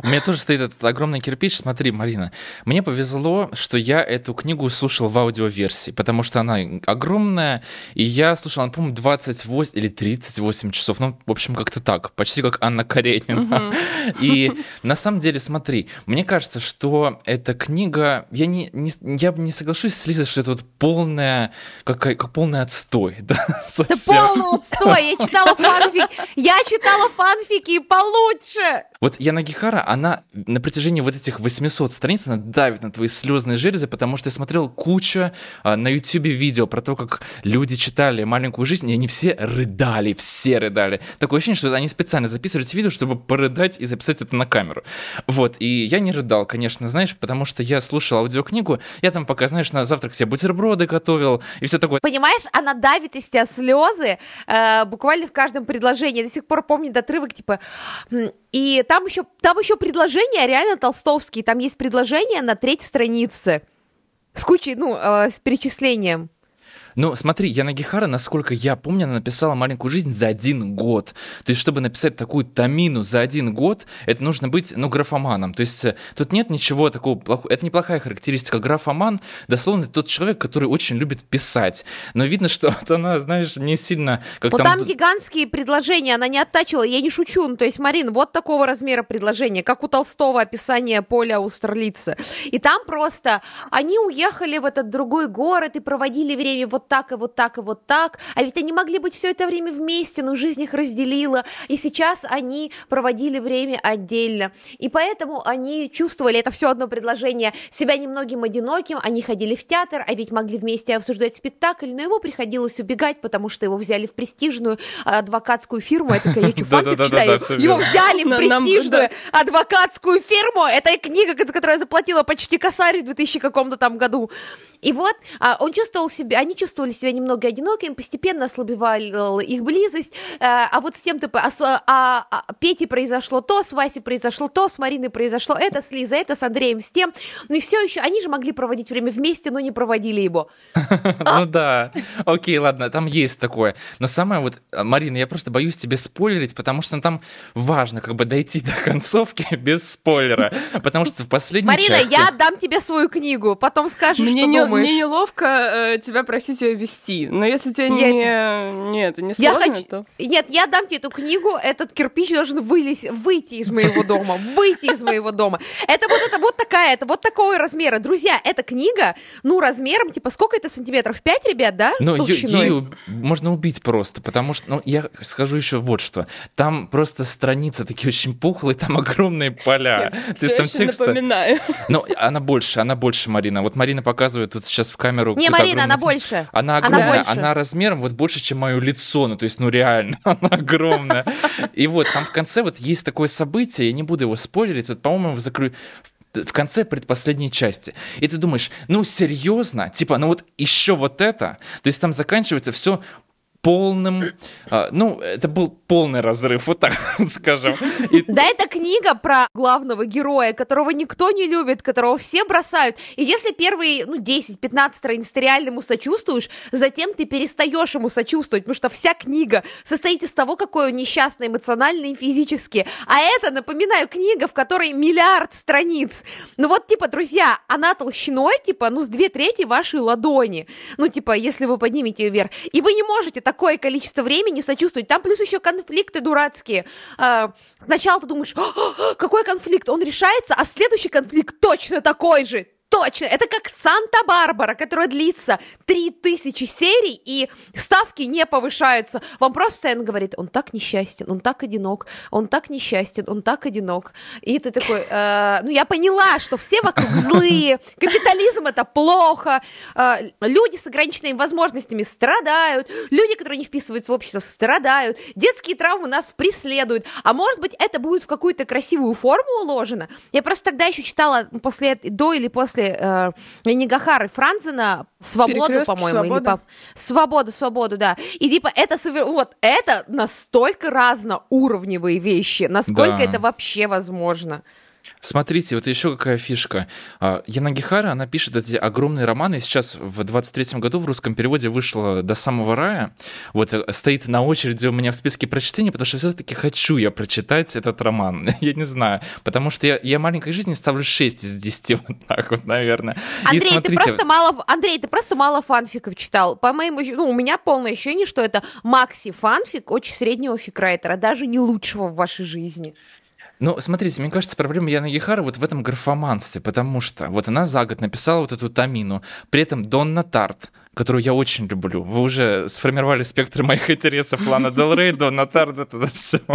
У меня тоже стоит этот огромный кирпич. Смотри, Марина, мне повезло, что я эту книгу слушал в аудиоверсии, потому что она огромная, и я слушал, она, по-моему, 28 или 38 часов, ну, в общем, как-то так, почти как Анна Каренина. И на самом деле, смотри, мне кажется, что эта книга, я не, не, я не соглашусь с Лизой, что это вот полная, как, как полный отстой, да, [laughs] Это полный отстой, я читала фанфик, я читала фанфики получше. Вот я на Она на протяжении вот этих 800 страниц, она давит на твои слезные железы, потому что я смотрел кучу а, на ютюбе видео про то, как люди читали «Маленькую жизнь», и они все рыдали, все рыдали. Такое ощущение, что они специально записывали эти видео, чтобы порыдать и записать это на камеру. Вот, и я не рыдал, конечно, знаешь, потому что я слушал аудиокнигу, я там пока, знаешь, на завтрак себе бутерброды готовил, и все такое. Понимаешь, она давит из тебя слезы э, буквально в каждом предложении. Я до сих пор помню отрывок, типа, и там еще, там еще предложения реально толстовские. Там есть предложения на третьей странице с кучей, ну, э, с перечислением. Ну, смотри, Яна Гихара, насколько я помню, она написала «Маленькую жизнь» за один год. То есть, чтобы написать такую тамину за один год, это нужно быть, ну, графоманом. То есть, э, тут нет ничего такого плохого. Это неплохая характеристика. Графоман, дословно, тот человек, который очень любит писать. Но видно, что [laughs] вот она, знаешь, не сильно... Как Вот там... там гигантские предложения, она не оттачивала, я не шучу. Ну, то есть, Марин, вот такого размера предложения, как у Толстого описание поля Аустерлица. И там просто они уехали в этот другой город и проводили время вот так и вот так и вот так, а ведь они могли быть все это время вместе, но жизнь их разделила, и сейчас они проводили время отдельно. И поэтому они чувствовали, это все одно предложение, себя немногим одиноким, они ходили в театр, а ведь могли вместе обсуждать спектакль, но ему приходилось убегать, потому что его взяли в престижную адвокатскую фирму, я такая, я что, фанфик читаю? Его взяли в престижную адвокатскую фирму, это книга, за которую я заплатила почти косарь в 2000 каком-то там году. И вот а, он чувствовал себя, они чувствовали себя немного одинокими, постепенно ослабевала их близость, а, а вот с тем-то, а, с- а, а Пете произошло то, с Васей произошло то, с Мариной произошло это, с Лизой это, с Андреем с тем, ну и все еще, они же могли проводить время вместе, но не проводили его. [laughs] Ну да. Окей, ладно, там есть такое. Но самое вот, э, Марина, я просто боюсь тебе спойлерить, потому что там важно как бы дойти до концовки [laughs] без спойлера. Потому что в последней Марина, части... я отдам тебе свою книгу, потом скажешь, Мне, что не, думаешь. мне неловко э, тебя просить ее вести, но если тебе Я- не, не, это не Я сложно, хочу... то... Нет, я дам тебе эту книгу, этот кирпич должен вылезть, выйти из моего дома, выйти из моего дома. Это вот, это вот такая, это вот такого размера. Друзья, эта книга, ну, размером, типа, сколько это сантиметров? 5, ребят, да? Ну, ею можно убить просто, потому что, ну, я скажу еще вот что. Там просто страницы такие очень пухлые, там огромные поля. То есть там текста... напоминаю. Ну, она больше, она больше, Марина. Вот Марина показывает тут сейчас в камеру. Не, Марина, она больше. Она Она огромная, больше. она, размером вот больше, чем мое лицо, ну то есть, ну реально, [laughs] она огромная. И вот там в конце вот есть такое событие, я не буду его спойлерить, вот, по-моему, в закрою в конце предпоследней части. И ты думаешь, ну серьезно? Типа, ну вот еще вот это? То есть там заканчивается все полным, а, ну, это был полный разрыв, вот так [laughs] скажем. И... Да, это книга про главного героя, которого никто не любит, которого все бросают. И если первые, ну, 10-15 страниц ты реально ему сочувствуешь, затем ты перестаешь ему сочувствовать, потому что вся книга состоит из того, какой он несчастный эмоционально и физически. А это, напоминаю, книга, в которой миллиард страниц. Ну вот, типа, друзья, она толщиной, типа, ну, с две трети вашей ладони. Ну, типа, если вы поднимете ее вверх. И вы не можете так такое количество времени сочувствовать. Там плюс еще конфликты дурацкие. А, сначала ты думаешь, какой конфликт? Он решается, а следующий конфликт точно такой же Точно, это как Санта-Барбара, которая длится 3000 серий, и ставки не повышаются. Вам просто постоянно говорит, он так несчастен, он так одинок, он так несчастен, он так одинок. И ты такой, э, ну я поняла, что все вокруг злые, капитализм это плохо, э, люди с ограниченными возможностями страдают, люди, которые не вписываются в общество, страдают, детские травмы нас преследуют. А может быть, это будет в какую-то красивую форму уложено? Я просто тогда еще читала после, до или после после э, Нигахары Франзена «Свободу», по-моему, или по... «Свободу», «Свободу», да. И типа это, вот, это настолько разноуровневые вещи, насколько да. это вообще возможно. Смотрите, вот еще какая фишка. А, Янагихара, она пишет эти огромные романы, сейчас в 23-м году в русском переводе вышла «До самого рая». Вот э, стоит на очереди у меня в списке прочтения, потому что все-таки хочу я прочитать этот роман. [laughs] я не знаю, потому что я, я маленькой жизни ставлю 6 из 10, [laughs] вот так вот, наверное. Андрей, и смотрите... ты просто мало, Андрей, ты просто мало фанфиков читал. По моему, ну, у меня полное ощущение, что это макси-фанфик очень среднего фикрайтера, даже не лучшего в вашей жизни. Ну, смотрите, мне кажется, проблема Яны Гихара вот в этом графоманстве, потому что вот она за год написала вот эту Тамину, при этом Донна Тарт, которую я очень люблю. Вы уже сформировали спектр [laughs] моих интересов. Лана Дел Рей, Донна Тарт, это все. [laughs]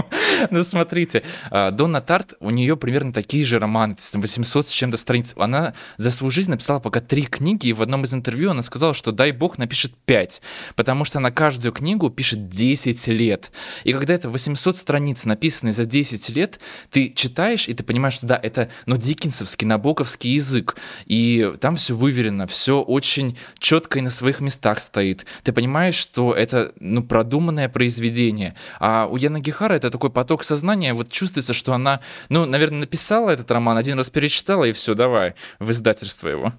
Ну, смотрите, а, Донна Тарт, у нее примерно такие же романы, то есть 800 с чем-то страниц. Она за свою жизнь написала пока три книги, и в одном из интервью она сказала, что дай бог напишет пять, потому что она каждую книгу пишет 10 лет. И когда это 800 страниц, написанные за 10 лет, ты читаешь, и ты понимаешь, что да, это, ну, диккенсовский, набоковский язык, и там все выверено, все очень четко и на своей своих местах стоит. Ты понимаешь, что это ну, продуманное произведение. А у Яна Гихара это такой поток сознания. Вот чувствуется, что она, ну, наверное, написала этот роман, один раз перечитала, и все, давай, в издательство его.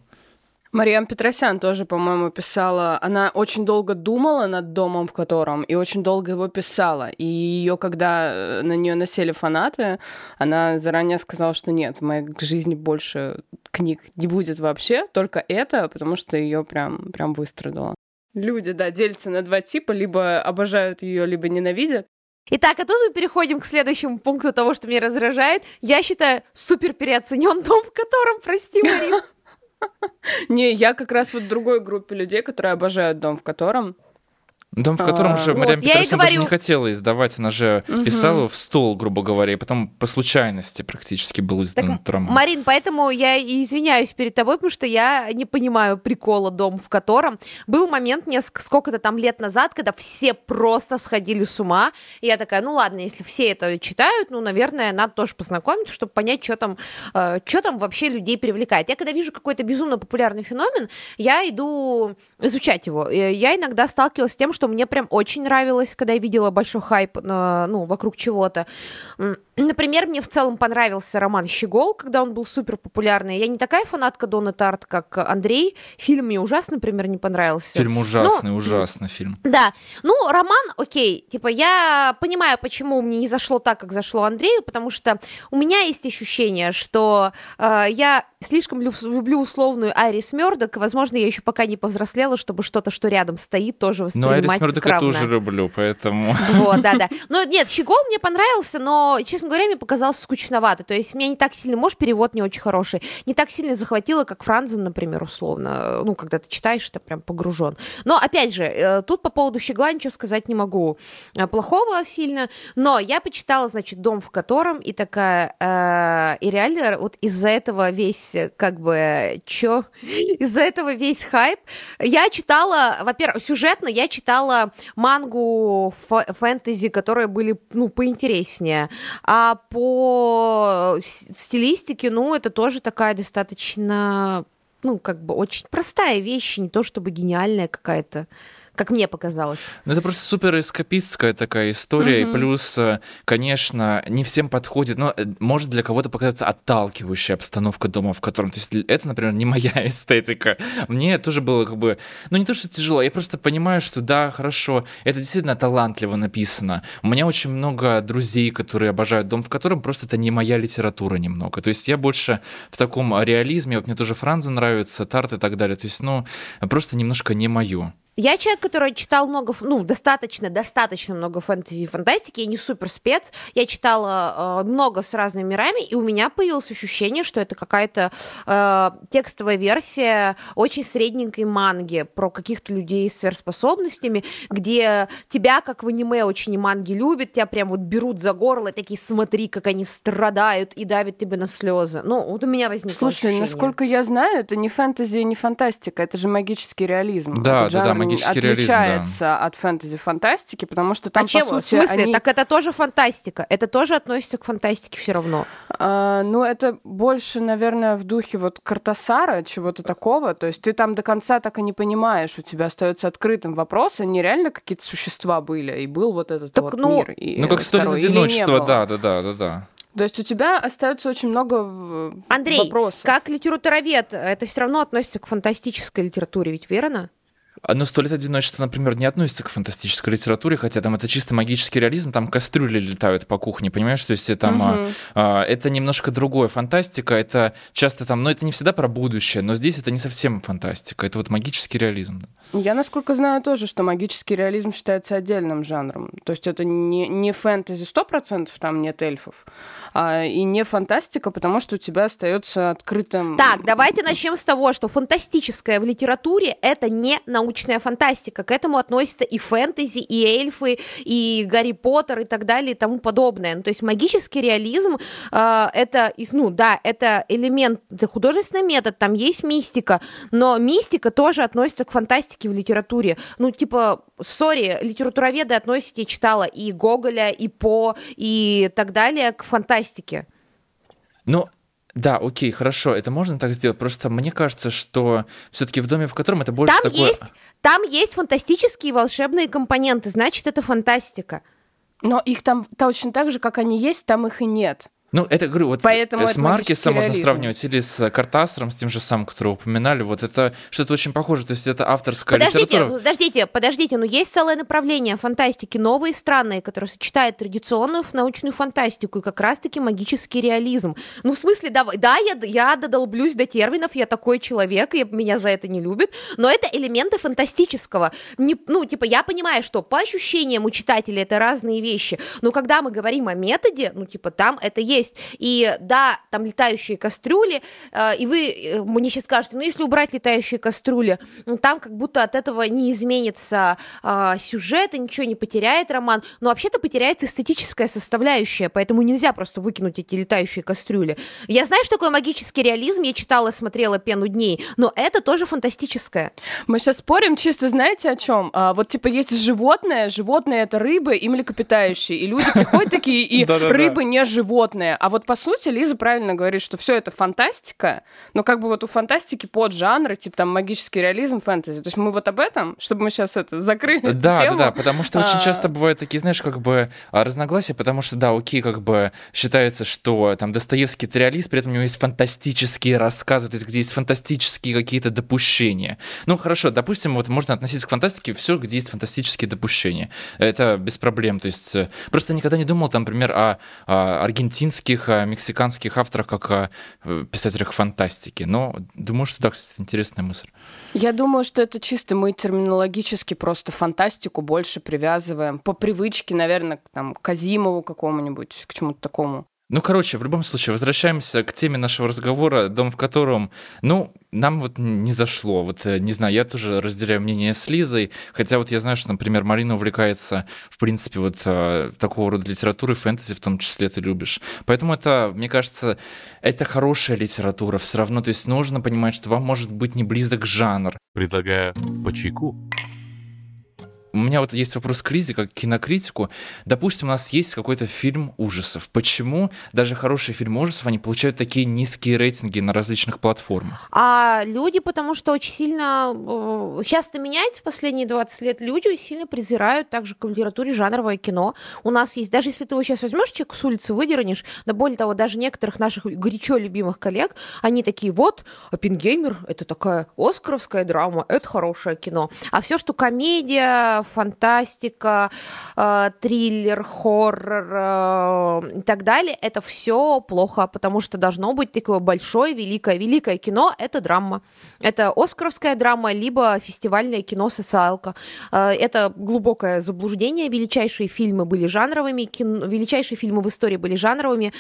Мариам Петросян тоже, по-моему, писала. Она очень долго думала над домом, в котором, и очень долго его писала. И ее, когда э, на нее насели фанаты, она заранее сказала, что нет, в моей жизни больше книг не будет вообще, только это, потому что ее прям, прям выстрадало. Люди, да, делятся на два типа, либо обожают ее, либо ненавидят. Итак, а тут мы переходим к следующему пункту того, что меня раздражает. Я считаю, супер переоценен дом, в котором, прости, Марина. [laughs] Не, я как раз вот другой группе людей, которые обожают дом, в котором Дом, в котором же Мария вот, Петросян даже не хотела издавать, она же угу. писала в стол, грубо говоря, и потом по случайности практически был издан этот роман. Марин, поэтому я и извиняюсь перед тобой, потому что я не понимаю прикола «Дом, в котором». Был момент несколько, сколько-то там лет назад, когда все просто сходили с ума, и я такая, ну ладно, если все это читают, ну, наверное, надо тоже познакомиться, чтобы понять, что там, э, что там вообще людей привлекает. Я когда вижу какой-то безумно популярный феномен, я иду изучать его. Я иногда сталкивалась с тем, что мне прям очень нравилось, когда я видела большой хайп, ну, вокруг чего-то. Например, мне в целом понравился роман «Щегол», когда он был супер популярный. Я не такая фанатка Дона Тарт, как Андрей. Фильм мне ужасно, например, не понравился. Фильм ужасный, Но... ужасный фильм. Да. Ну, роман, окей. Типа, я понимаю, почему мне не зашло так, как зашло Андрею, потому что у меня есть ощущение, что э, я слишком люблю условную Айрис Мёрдок, и, возможно, я еще пока не повзрослела, чтобы что-то, что рядом стоит, тоже воспринимать Но Айрис Мёрдок я тоже люблю, поэтому... Вот, да-да. [laughs] Но нет, Щегол мне понравился, но, честно говоря, мне показался скучновато. То есть меня не так сильно, может, перевод не очень хороший, не так сильно захватило, как Франзен, например, условно. Ну, когда ты читаешь, ты прям погружен. Но, опять же, э, тут по поводу Щегла ничего сказать не могу э, плохого сильно, но я почитала, значит, «Дом в котором», и такая... Э, и реально вот из-за этого весь весь, как бы, чё? [laughs] Из-за этого весь хайп. Я читала, во-первых, сюжетно я читала мангу фэнтези, которые были, ну, поинтереснее. А по стилистике, ну, это тоже такая достаточно, ну, как бы, очень простая вещь, не то чтобы гениальная какая-то как мне показалось. Ну, это просто супер эскапистская такая история, Мгм. и плюс, э, конечно, не всем подходит, но э, может для кого-то показаться отталкивающая обстановка дома, в котором, то есть это, например, не моя [laughs] эстетика. Мне тоже было как бы, ну не то, что тяжело, я просто понимаю, что да, хорошо, это действительно талантливо написано. У меня очень много друзей, которые обожают дом, в котором просто это не моя литература немного. То есть я больше в таком реализме, вот мне тоже Франза нравится, Тарт и так далее, то есть, ну, просто немножко не мое. Я человек, который читал много, ну, достаточно, достаточно много фэнтези и фантастики, я не супер спец, я читала э, много с разными мирами, и у меня появилось ощущение, что это какая-то э, текстовая версия очень средненькой манги про каких-то людей с сверхспособностями, где тебя, как в аниме, очень и манги любят, тебя прям вот берут за горло, и такие, смотри, как они страдают и давят тебе на слезы. Ну, вот у меня возникло Слушай, ощущение. насколько я знаю, это не фэнтези и не фантастика, это же магический реализм. Да, да, да, магический реализм, да. отличается от фэнтези-фантастики, потому что там, а чем, по в сути, смысле? они- Так это тоже фантастика. Это тоже относится к фантастике все равно. А, ну, это больше, наверное, в духе вот Картасара, чего-то такого. То есть ты там до конца так и не понимаешь, у тебя остается открытым вопрос, а нереально какие-то существа были, и был вот этот Так, вот ну- мир. И Ну, как сто лет второй, или не одиночества, было. да, да, да, да, да. То есть у тебя остается очень много Андрей, вопросов. как литературовед, это все равно относится к фантастической литературе, ведь верно? А, Но «Сто лет одиночества», например, не относится к фантастической литературе, хотя там это чисто магический реализм, там кастрюли летают по кухне, понимаешь? То есть там а, Мгм. а, это немножко другое. Фантастика, это часто там, но это не всегда про будущее, но здесь это не совсем фантастика, это вот магический реализм. Я, насколько знаю, тоже, что магический реализм считается отдельным жанром. То есть это не, не фэнтези 100%, там нет эльфов, а, и не фантастика, потому что у тебя остается открытым... Так, давайте начнем с того, что фантастическое в литературе это не научная фантастика. К этому относятся и фэнтези, и эльфы, и Гарри Поттер и так далее и тому подобное. Ну, то есть магический реализм э, это, ну да, это элемент, это художественный метод, там есть мистика, но мистика тоже относится к фантастике в литературе. Ну, типа, сори, литературоведы относят, я читала и Гоголя, и По, и так далее к фантастике. Ну, да, окей, хорошо, это можно так сделать. Просто мне кажется, что все-таки в доме, в котором это больше Там такое. есть, там есть фантастические волшебные компоненты, значит, это фантастика. Но их там точно так же, как они есть, там их и нет. Ну, это, говорю, вот Поэтому с это Маркесом можно реализм. сравнивать, или с Картасером, с тем же самым, которого упоминали. Вот это что-то очень похоже. То есть это авторская Подождите, литература. подождите, подождите, но есть целое направление фантастики, новые странные, которое сочетает традиционную научную фантастику и как раз-таки магический реализм. Ну, в смысле, да, да я, я додолблюсь до терминов, я такой человек, и меня за это не любят, но это элементы фантастического. Не, ну, типа, я понимаю, что по ощущениям у читателя это разные вещи, но когда мы говорим о методе, ну, типа, там это есть. И да, там летающие кастрюли, э, и вы э, мне сейчас скажете, ну, если убрать летающие кастрюли, ну, там как будто от этого не изменится а, сюжет, и ничего не потеряет роман, но вообще-то потеряется эстетическая составляющая, поэтому нельзя просто выкинуть эти летающие кастрюли. Я знаю, что такое магический реализм, я читала, смотрела «Пену дней», но это тоже фантастическое. Мы сейчас спорим чисто, знаете, о чем? А, вот, типа, есть животное, животное — это рыбы и млекопитающие, и люди приходят такие, и [laughs] рыбы не животные. А вот, по сути, Лиза правильно говорит, что все это фантастика, но как бы вот у фантастики поджанры, типа там магический реализм, фэнтези. То есть мы вот об этом, чтобы мы сейчас это закрыли Да, да, тему. да, потому что очень А, часто бывают такие, знаешь, как бы а, разногласия, потому что, да, окей, как бы считается, что там Достоевский это реалист, при этом у него есть фантастические рассказы, то есть где есть фантастические какие-то допущения. Ну, хорошо, допустим, вот можно относиться к фантастике все, где есть фантастические допущения. Это без проблем, то есть э, просто никогда не думал, там, например, о, о аргентинских, о мексиканских авторах, как э, писателях фантастики, но думаю, что да, кстати, интересная мысль. Я думаю, что это чисто мы терминологически просто фантастику больше привязываем по привычке, наверное, к, там, к Азимову какому-нибудь, к чему-то такому. Ну, короче, в любом случае, возвращаемся к теме нашего разговора, дом в котором, ну, нам вот не зашло. Вот, э, не знаю, я тоже разделяю мнение с Лизой, хотя вот я знаю, что, например, Марина увлекается, в принципе, вот э, такого рода литературой, фэнтези в том числе ты любишь. Поэтому это, мне кажется, это хорошая литература все равно. То есть нужно понимать, что вам может быть не близок жанр. Предлагаю по чайку. У меня вот есть вопрос к Лизе, как к кинокритику. Допустим, у нас есть какой-то фильм ужасов. Почему даже хорошие фильмы ужасов, они получают такие низкие рейтинги на различных платформах? А люди, потому что очень сильно... э, Сейчас это меняется последние 20 лет. Люди сильно презирают также к литературе жанровое кино. У нас есть... Даже если ты его сейчас возьмешь, человек с улицы выдернешь, да более того, даже некоторых наших горячо любимых коллег, они такие, вот, Оппенгеймер, это такая оскаровская драма, это хорошее кино. А все, что комедия, фантастика, э, триллер, хоррор э, и так далее, это все плохо, потому что должно быть такое большое, великое, великое кино, это драма. Это оскаровская драма, либо фестивальное кино «Социалка». Э, Это глубокое заблуждение. Величайшие фильмы были жанровыми, кино, величайшие фильмы в истории были жанровыми.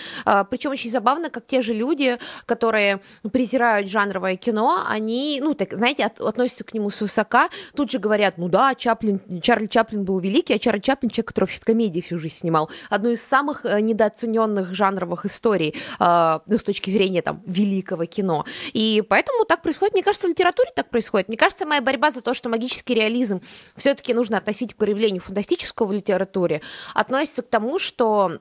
Причем очень забавно, как те же люди, которые презирают жанровое кино, они, ну, так, знаете, от- относятся к нему свысока, тут же говорят, ну да, Чаплин, Чарли Чаплин был великий, а Чарли Чаплин человек, который вообще комедии всю жизнь снимал. Одну из самых э, недооцененных жанровых историй, э, ну, с точки зрения там великого кино. И поэтому так происходит, мне кажется, в литературе так происходит. Мне кажется, моя борьба за то, что магический реализм все-таки нужно относить к проявлению фантастического в литературе, относится к тому, что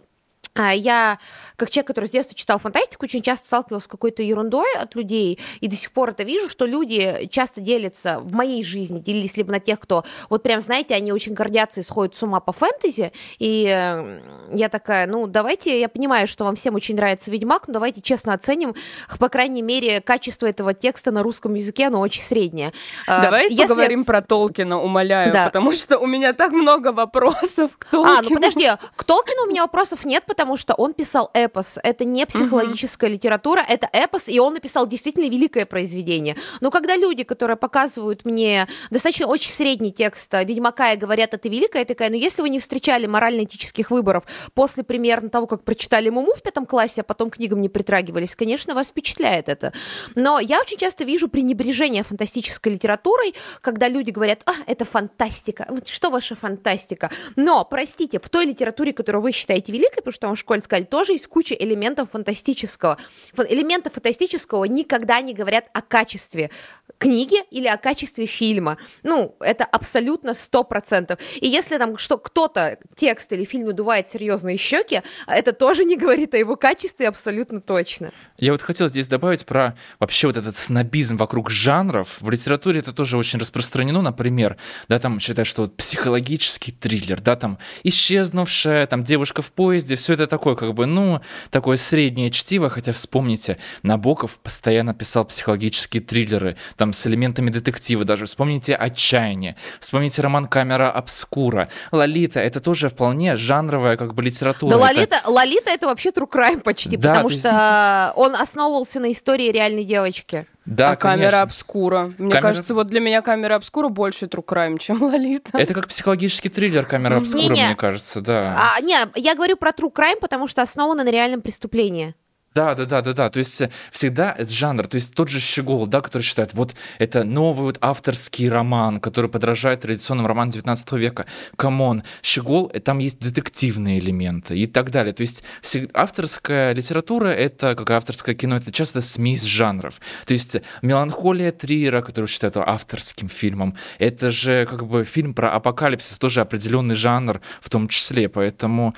Я, как человек, который с детства читал фантастику, очень часто сталкивался с какой-то ерундой от людей, и до сих пор это вижу, что люди часто делятся в моей жизни, делились либо на тех, кто, вот прям, знаете, они очень гордятся и сходят с ума по фэнтези, и э, я такая, ну, давайте, я понимаю, что вам всем очень нравится Ведьмак, но давайте честно оценим, по крайней мере, качество этого текста на русском языке, оно очень среднее. А, Давай если- поговорим про Толкина, умоляю, Да. потому что у меня так много вопросов к Толкину. А, ну подожди, к Толкину у меня вопросов нет, потому что он писал эпос. Это не психологическая литература, это эпос, и он написал действительно великое произведение. Но когда люди, которые показывают мне достаточно очень средний текст Ведьмака и говорят, это великое, я такая, ну если вы не встречали морально-этических выборов после примерно того, как прочитали Муму в пятом классе, а потом книгам не притрагивались, конечно, вас впечатляет это. Но я очень часто вижу пренебрежение фантастической литературой, когда люди говорят, а, это фантастика. Вот что ваша фантастика? Но, простите, в той литературе, которую вы считаете великой, потому что вам в школе сказали, тоже есть куча элементов фантастического. Фан- Элементы фантастического никогда не говорят о качестве книги или о качестве фильма. Ну, это абсолютно сто процентов. И если там что кто-то текст или фильм надувает серьезные щеки, это тоже не говорит о его качестве абсолютно точно. Я вот хотел здесь добавить про вообще вот этот снобизм вокруг жанров. В литературе это тоже очень распространено, например, да, там считают, что вот психологический триллер, да, там исчезнувшая, там девушка в поезде, все это такое, как бы, ну, такое среднее чтиво, хотя вспомните, Набоков постоянно писал психологические триллеры, там с элементами детектива даже. Вспомните «Отчаяние», вспомните роман «Камера обскура», «Лолита», это тоже вполне жанровая как бы литература. Да, Это- Лолита, Лолита это вообще true crime почти, Да, потому что он основывался на истории реальной девочки. Да, а камера конечно. обскура. Мне Камера- кажется, вот для меня камера обскура больше true crime, чем Лолита. Это как психологический триллер «Камера обскура», мне кажется, да. А, не, я говорю про true crime, потому что основано на реальном преступлении. Да, да, да, да, да. То есть э, всегда это жанр, то есть тот же Щегол, да, который считает, вот это новый вот авторский роман, который подражает традиционным романам 19 века. Come on, Щегол, э, там есть детективные элементы и так далее. То есть всег- авторская литература, это, как авторское кино, это часто смесь жанров. То есть «Меланхолия Триера», который считают авторским фильмом, это же как бы фильм про апокалипсис, тоже определенный жанр в том числе, поэтому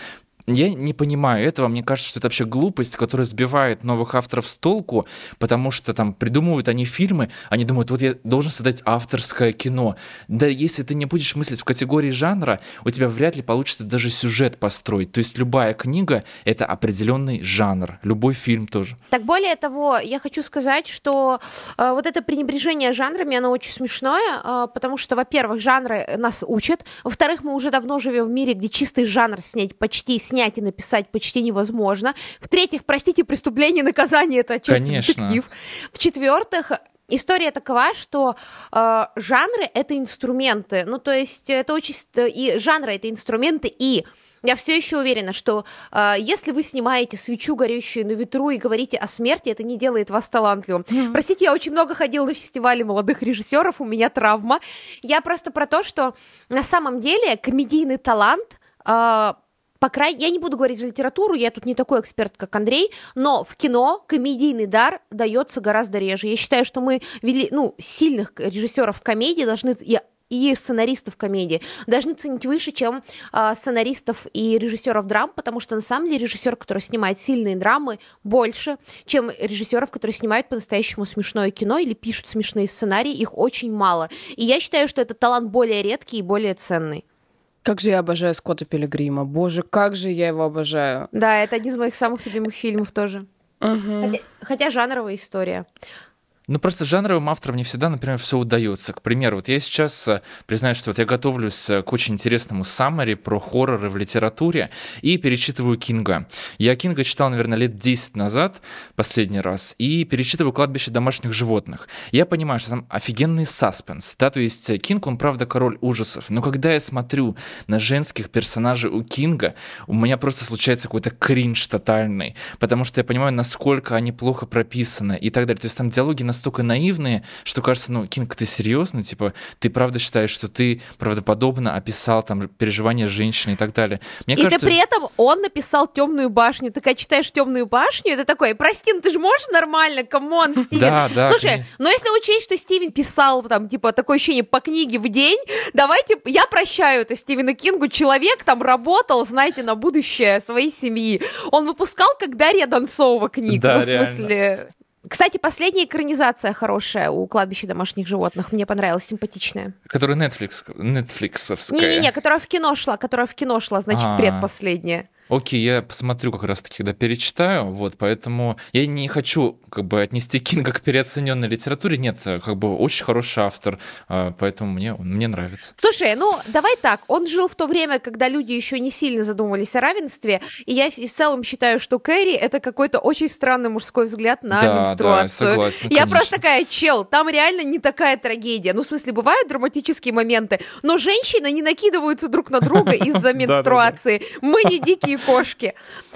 я не понимаю этого. Мне кажется, что это вообще глупость, которая сбивает новых авторов с толку, потому что там придумывают они фильмы, они думают, вот я должен создать авторское кино. Да если ты не будешь мыслить в категории жанра, у тебя вряд ли получится даже сюжет построить. То есть любая книга — это определенный жанр, любой фильм тоже. Так более того, я хочу сказать, что э, вот это пренебрежение жанрами, оно очень смешное, э, потому что, во-первых, жанры нас учат, во-вторых, мы уже давно живем в мире, где чистый жанр снять почти, снять и написать почти невозможно, в-третьих, простите, преступление и наказание — это отчасти Конечно. детектив, в-четвертых, История такова, что э, жанры это инструменты, ну то есть это очень ст- и жанры это инструменты и я все еще уверена, что э, если вы снимаете свечу, горящую на ветру, и говорите о смерти, это не делает вас талантливым. Простите, я очень много ходила на фестивале молодых режиссеров, у меня травма. Я просто про то, что на самом деле комедийный талант э, по крайней, я не буду говорить за литературу, я тут не такой эксперт, как Андрей, но в кино комедийный дар дается гораздо реже. Я считаю, что мы вели, ну, сильных режиссеров комедии должны и и сценаристов комедии должны ценить выше, чем э, сценаристов и режиссеров драм, потому что на самом деле режиссер, который снимает сильные драмы, больше, чем режиссеров, которые снимают по-настоящему смешное кино или пишут смешные сценарии, их очень мало. И я считаю, что этот талант более редкий и более ценный. Как же я обожаю Скотта Пилигрима. Боже, как же я его обожаю. Да, это один из моих самых любимых фильмов тоже. Угу. Хотя, хотя жанровая история. Ну, просто жанровым авторам не всегда, например, все удается. К примеру, вот я сейчас э, признаю, что вот я готовлюсь э, к очень интересному summary про хорроры в литературе и перечитываю Кинга. Я Кинга читал, наверное, лет 10 назад, последний раз, и перечитываю «Кладбище домашних животных». Я понимаю, что там офигенный саспенс, да, то есть э, Кинг, он, правда, король ужасов, но когда я смотрю на женских персонажей у Кинга, у меня просто случается какой-то кринж тотальный, потому что я понимаю, насколько они плохо прописаны и так далее. То есть там диалоги на настолько наивные, что кажется, ну, Кинг, ты серьезно? Типа, ты правда считаешь, что ты правдоподобно описал там переживания женщины и так далее? Мне и кажется... ты при этом он написал темную башню. Ты когда читаешь темную башню, это такой, прости, ну ты же можешь нормально, come on, [laughs] Стивен. Да, да. Слушай, но если учесть, что Стивен писал там, типа, такое ощущение по книге в день, давайте, я прощаю это Стивена Кингу, человек там работал, знаете, на будущее своей семьи. Он выпускал, как Дарья Донцова книг, да, ну, в смысле... Реально. Кстати, последняя экранизация хорошая у кладбища домашних животных. Мне понравилась, симпатичная. Которая Netflix, Netflixовская. Не-не-не, которая в кино шла, которая в кино шла, значит, А-а-а. предпоследняя. Окей, я посмотрю как раз-таки, когда перечитаю, вот, поэтому я не хочу как бы отнести Кинга к переоцененной литературе, нет, как бы очень хороший автор, а, поэтому мне, мне нравится. Слушай, ну, давай так, он жил в то время, когда люди еще не сильно задумывались о равенстве, и я в целом считаю, что Кэрри — это какой-то очень странный мужской взгляд на да, менструацию. Да, согласен, я конечно. просто такая, чел, там реально не такая трагедия. Ну, в смысле, бывают драматические моменты, но женщины не накидываются друг на друга [laughs] из-за менструации. Мы не дикие кошки.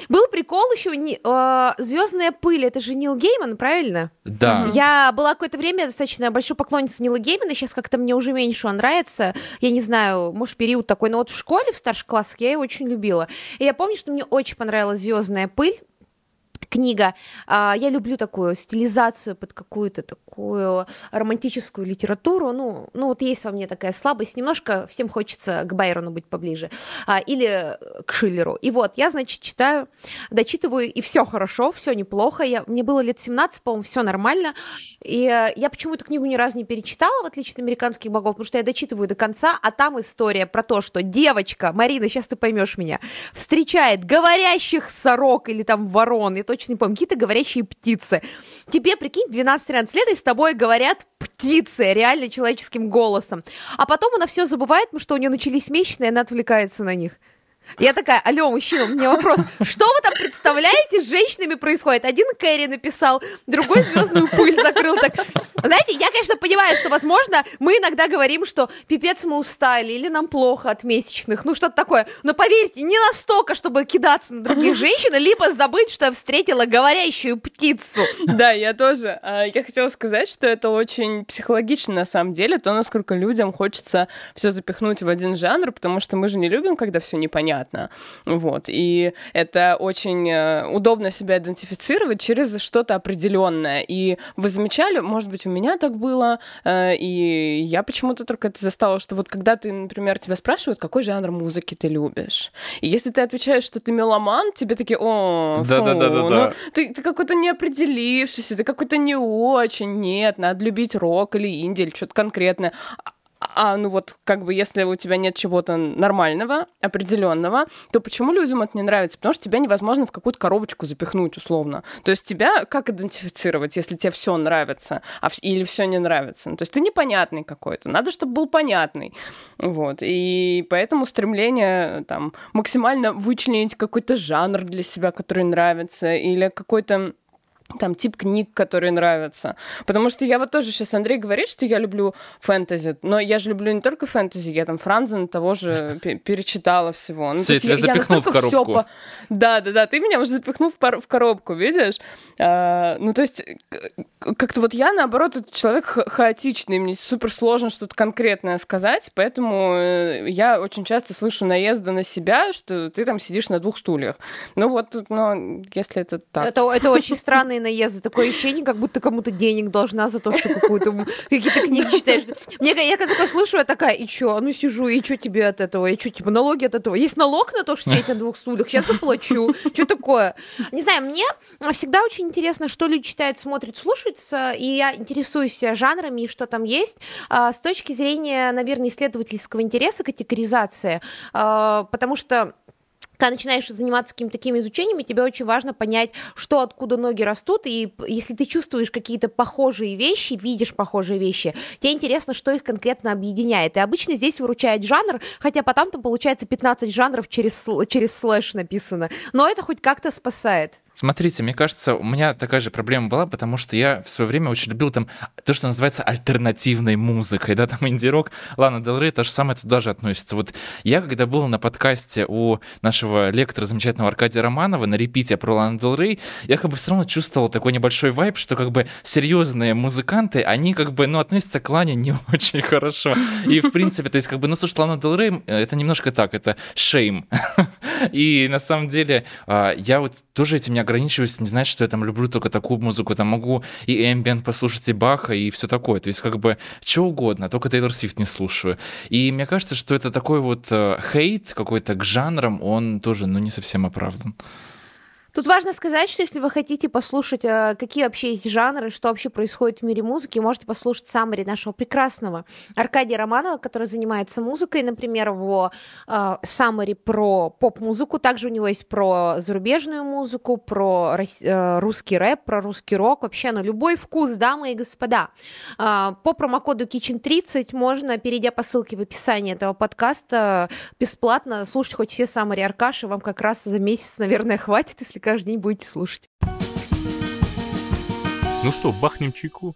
Был прикол еще не, э, Звездная пыль. Это же Нил Гейман, правильно? Да. Я была какое-то время достаточно большой поклонницей Нила Геймана. Сейчас как-то мне уже меньше он нравится. Я не знаю, может, период такой. Но вот в школе, в старших классах, я его очень любила. И я помню, что мне очень понравилась Звездная пыль книга. А, я люблю такую стилизацию под какую-то такую романтическую литературу. Ну, ну вот есть во мне такая слабость. Немножко всем хочется к Байрону быть поближе. А, или к Шиллеру. И вот, я, значит, читаю, дочитываю, и все хорошо, все неплохо. Я, мне было лет 17, по-моему, все нормально. И э, я почему эту книгу ни разу не перечитала, в отличие от американских богов, потому что я дочитываю до конца, а там история про то, что девочка, Марина, сейчас ты поймешь меня, встречает говорящих сорок или там ворон, точно точно не помню, какие-то говорящие птицы. Тебе, прикинь, 12-13 лет, и с тобой говорят птицы, реально человеческим голосом. А потом она все забывает, потому что у нее начались месячные, и она отвлекается на них. Я такая, алло, мужчина, у меня вопрос. Что вы там представляете, с женщинами происходит? Один Кэрри написал, другой звездную пыль закрыл. Так. Знаете, я, конечно, понимаю, что, возможно, мы иногда говорим, что пипец мы устали, или нам плохо от месячных, ну что-то такое. Но поверьте, не настолько, чтобы кидаться на других женщин, либо забыть, что я встретила говорящую птицу. Да, я тоже. А, я хотела сказать, что это очень психологично на самом деле, то, насколько людям хочется все запихнуть в один жанр, потому что мы же не любим, когда все непонятно понятно. Вот. И это очень э, удобно себя идентифицировать через что-то определенное. И вы замечали, может быть, у меня так было, э, и я почему-то только это застала, что вот когда ты, например, тебя спрашивают, какой жанр музыки ты любишь, и если ты отвечаешь, что ты меломан, тебе такие, о, да, да, да, да, ну, ты, ты какой-то неопределившийся, ты какой-то не очень, нет, надо любить рок или инди или что-то конкретное а ну вот как бы если у тебя нет чего-то нормального, определенного, то почему людям это не нравится? Потому что тебя невозможно в какую-то коробочку запихнуть условно. То есть тебя как идентифицировать, если тебе все нравится, а или все не нравится? Ну, то есть ты непонятный какой-то. Надо, чтобы был понятный. Вот. И поэтому стремление там максимально вычленить какой-то жанр для себя, который нравится, или какой-то там тип книг, которые нравятся. Потому что я вот тоже сейчас Андрей говорит, что я люблю фэнтези, но я же люблю не только фэнтези, я там Франзен того же [laughs] перечитала всего. Ну, Все, тебя я, запихнул я в коробку. По... Да, да, да, ты меня уже запихнул в, пар... в коробку, видишь? А, ну, то есть, как-то вот я, наоборот, этот человек ха хаотичный, мне супер сложно что-то конкретное сказать, поэтому э, я очень часто слышу наезды на себя, что ты там сидишь на двух стульях. Ну вот, ну, если это так. Это, это очень [laughs] странный наезды. Такое ощущение, как будто кому-то денег должна за то, что какую-то какие-то книги читаешь. Мне, я когда такое слышу, я такая, и чё? Ну сижу, и чё тебе от этого? И чё, типа, налоги от этого? Есть налог на то, что сидеть на двух стульях? Сейчас заплачу. Что такое? Не знаю, мне всегда очень интересно, что люди читают, смотрят, слушают, и я интересуюсь жанрами и что там есть. А, с точки зрения, наверное, исследовательского интереса, категоризации, а, потому что когда начинаешь заниматься какими-то такими изучениями, тебе очень важно понять, что откуда ноги растут, и если ты чувствуешь какие-то похожие вещи, видишь похожие вещи, тебе интересно, что их конкретно объединяет. И обычно здесь выручает жанр, хотя потом там получается 15 жанров через, через слэш написано, но это хоть как-то спасает. Смотрите, мне кажется, у меня такая же проблема была, потому что я в свое время очень любил там то, что называется альтернативной музыкой, да, там инди-рок, Лана Дел Рей, то же самое туда же относится. Вот я, когда был на подкасте у нашего лектора замечательного Аркадия Романова на репите про Лану Дел Рей, я как бы все равно чувствовал такой небольшой вайб, что как бы серьезные музыканты, они как бы, ну, относятся к Лане не [laughs] очень хорошо. И, в принципе, то есть, как бы, ну, слушать Лану Дел Рей, это немножко так, это шейм. [laughs] И на самом деле а, я вот тоже этим не ограничиваюсь, не знать, что я там люблю только такую музыку, там могу и эмбиент послушать, и Баха, и все такое. То есть как бы что угодно, только Тейлор Свифт не слушаю. И мне кажется, что это такой вот э, хейт какой-то к жанрам, он тоже, ну, не совсем оправдан. Тут важно сказать, что если вы хотите послушать, э, какие вообще есть жанры, что вообще происходит в мире музыки, можете послушать саммари нашего прекрасного Аркадия Романова, который занимается музыкой, например, саммари э, про поп-музыку, также у него есть про зарубежную музыку, про э, русский рэп, про русский рок, вообще на любой вкус, дамы и господа. По промокоду Kitchen30 можно, перейдя по ссылке в описании этого подкаста, бесплатно слушать хоть все саммари Аркаши, вам как раз за месяц, наверное, хватит, если каждый день будете слушать. Ну что, бахнем чайку?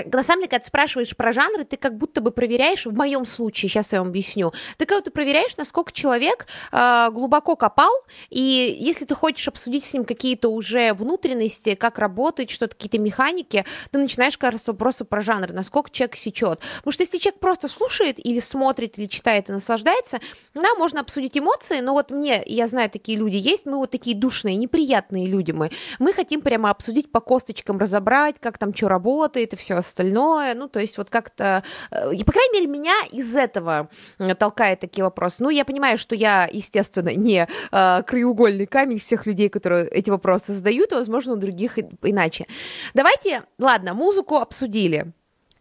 А, на самом деле, когда ты спрашиваешь про жанры, ты как будто бы проверяешь, в моем случае, сейчас я вам объясню, ты как будто проверяешь, насколько человек э, глубоко копал, и если ты хочешь обсудить с ним какие-то уже внутренности, как работает, что-то, какие-то механики, ты начинаешь как раз вопросы про жанр, насколько человек сечет. Потому что если человек просто слушает или смотрит, или читает и наслаждается, да, можно обсудить эмоции, но вот мне, я знаю, такие люди есть, мы вот такие душные, неприятные люди мы. Мы хотим прямо обсудить по косточкам, разобрать, как там что работает и все остальное. Ну, то есть вот как-то... Э, по крайней мере, меня из этого э, толкает такие вопросы. Ну, я понимаю, что я, естественно, не э, краеугольный камень всех людей, которые эти вопросы задают, возможно, у других иначе. Давайте, ладно, музыку обсудили.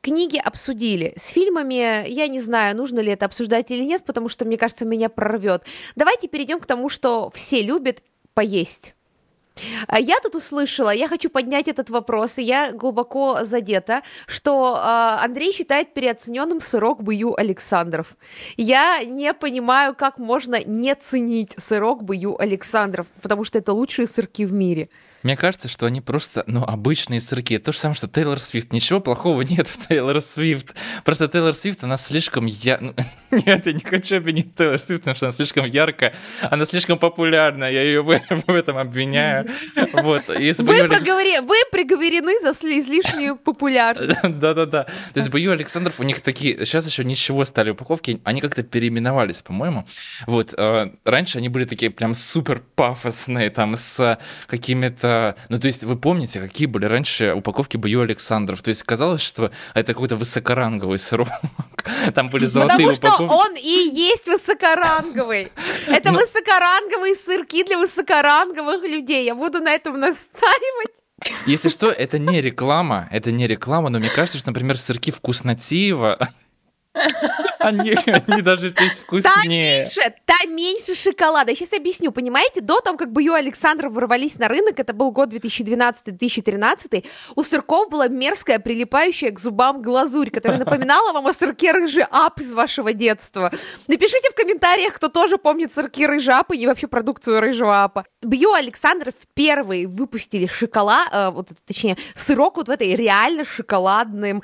Книги обсудили. С фильмами я не знаю, нужно ли это обсуждать или нет, потому что, мне кажется, меня прорвет. Давайте перейдем к тому, что все любят поесть. А я тут услышала, я хочу поднять этот вопрос, и я глубоко задета, что э, Андрей считает переоцененным сырок Бою Александров. Я не понимаю, как можно не ценить сырок Бою Александров, потому что это лучшие сырки в мире. Мне кажется, что они просто, ну, обычные сырки. То же самое, что Тейлор Свифт. Ничего плохого нет в Тейлор Свифт. Просто Тейлор Свифт, она слишком... Я... Ну, [laughs] нет, я не хочу обвинить Тейлор Свифт, потому что она слишком яркая. Она слишком популярна. Я ее в, [laughs] в этом обвиняю. Вот. Если вы, проговори... вы приговорены за излишнюю популярность. [laughs] Да-да-да. То есть Бою Александров, у них такие... Сейчас еще ничего стали упаковки. Они как-то переименовались, по-моему. Вот. А, раньше они были такие прям супер пафосные, там, с какими-то это... Ну, то есть вы помните, какие были раньше упаковки Бою Александров? То есть казалось, что это какой-то высокоранговый сырок. [laughs] Там были золотые Потому упаковки. Потому что он и есть высокоранговый. Это ну... высокоранговые сырки для высокоранговых людей. Я буду на этом настаивать. Если что, это не реклама, это не реклама, но мне кажется, что, например, сырки Вкуснотеева они, они даже чуть вкуснее. Там меньше, там меньше шоколада. Я сейчас объясню, понимаете? До того, как Бою Александров ворвались на рынок, это был год 2012-2013, у сырков была мерзкая, прилипающая к зубам глазурь, которая [laughs] напоминала вам о сырке рыжий ап из вашего детства. Напишите в комментариях, кто тоже помнит сырки рыжий ап и вообще продукцию рыжего апа. Бью Александров первые выпустили шоколад, э, вот, точнее, сырок вот в этой реально шоколадным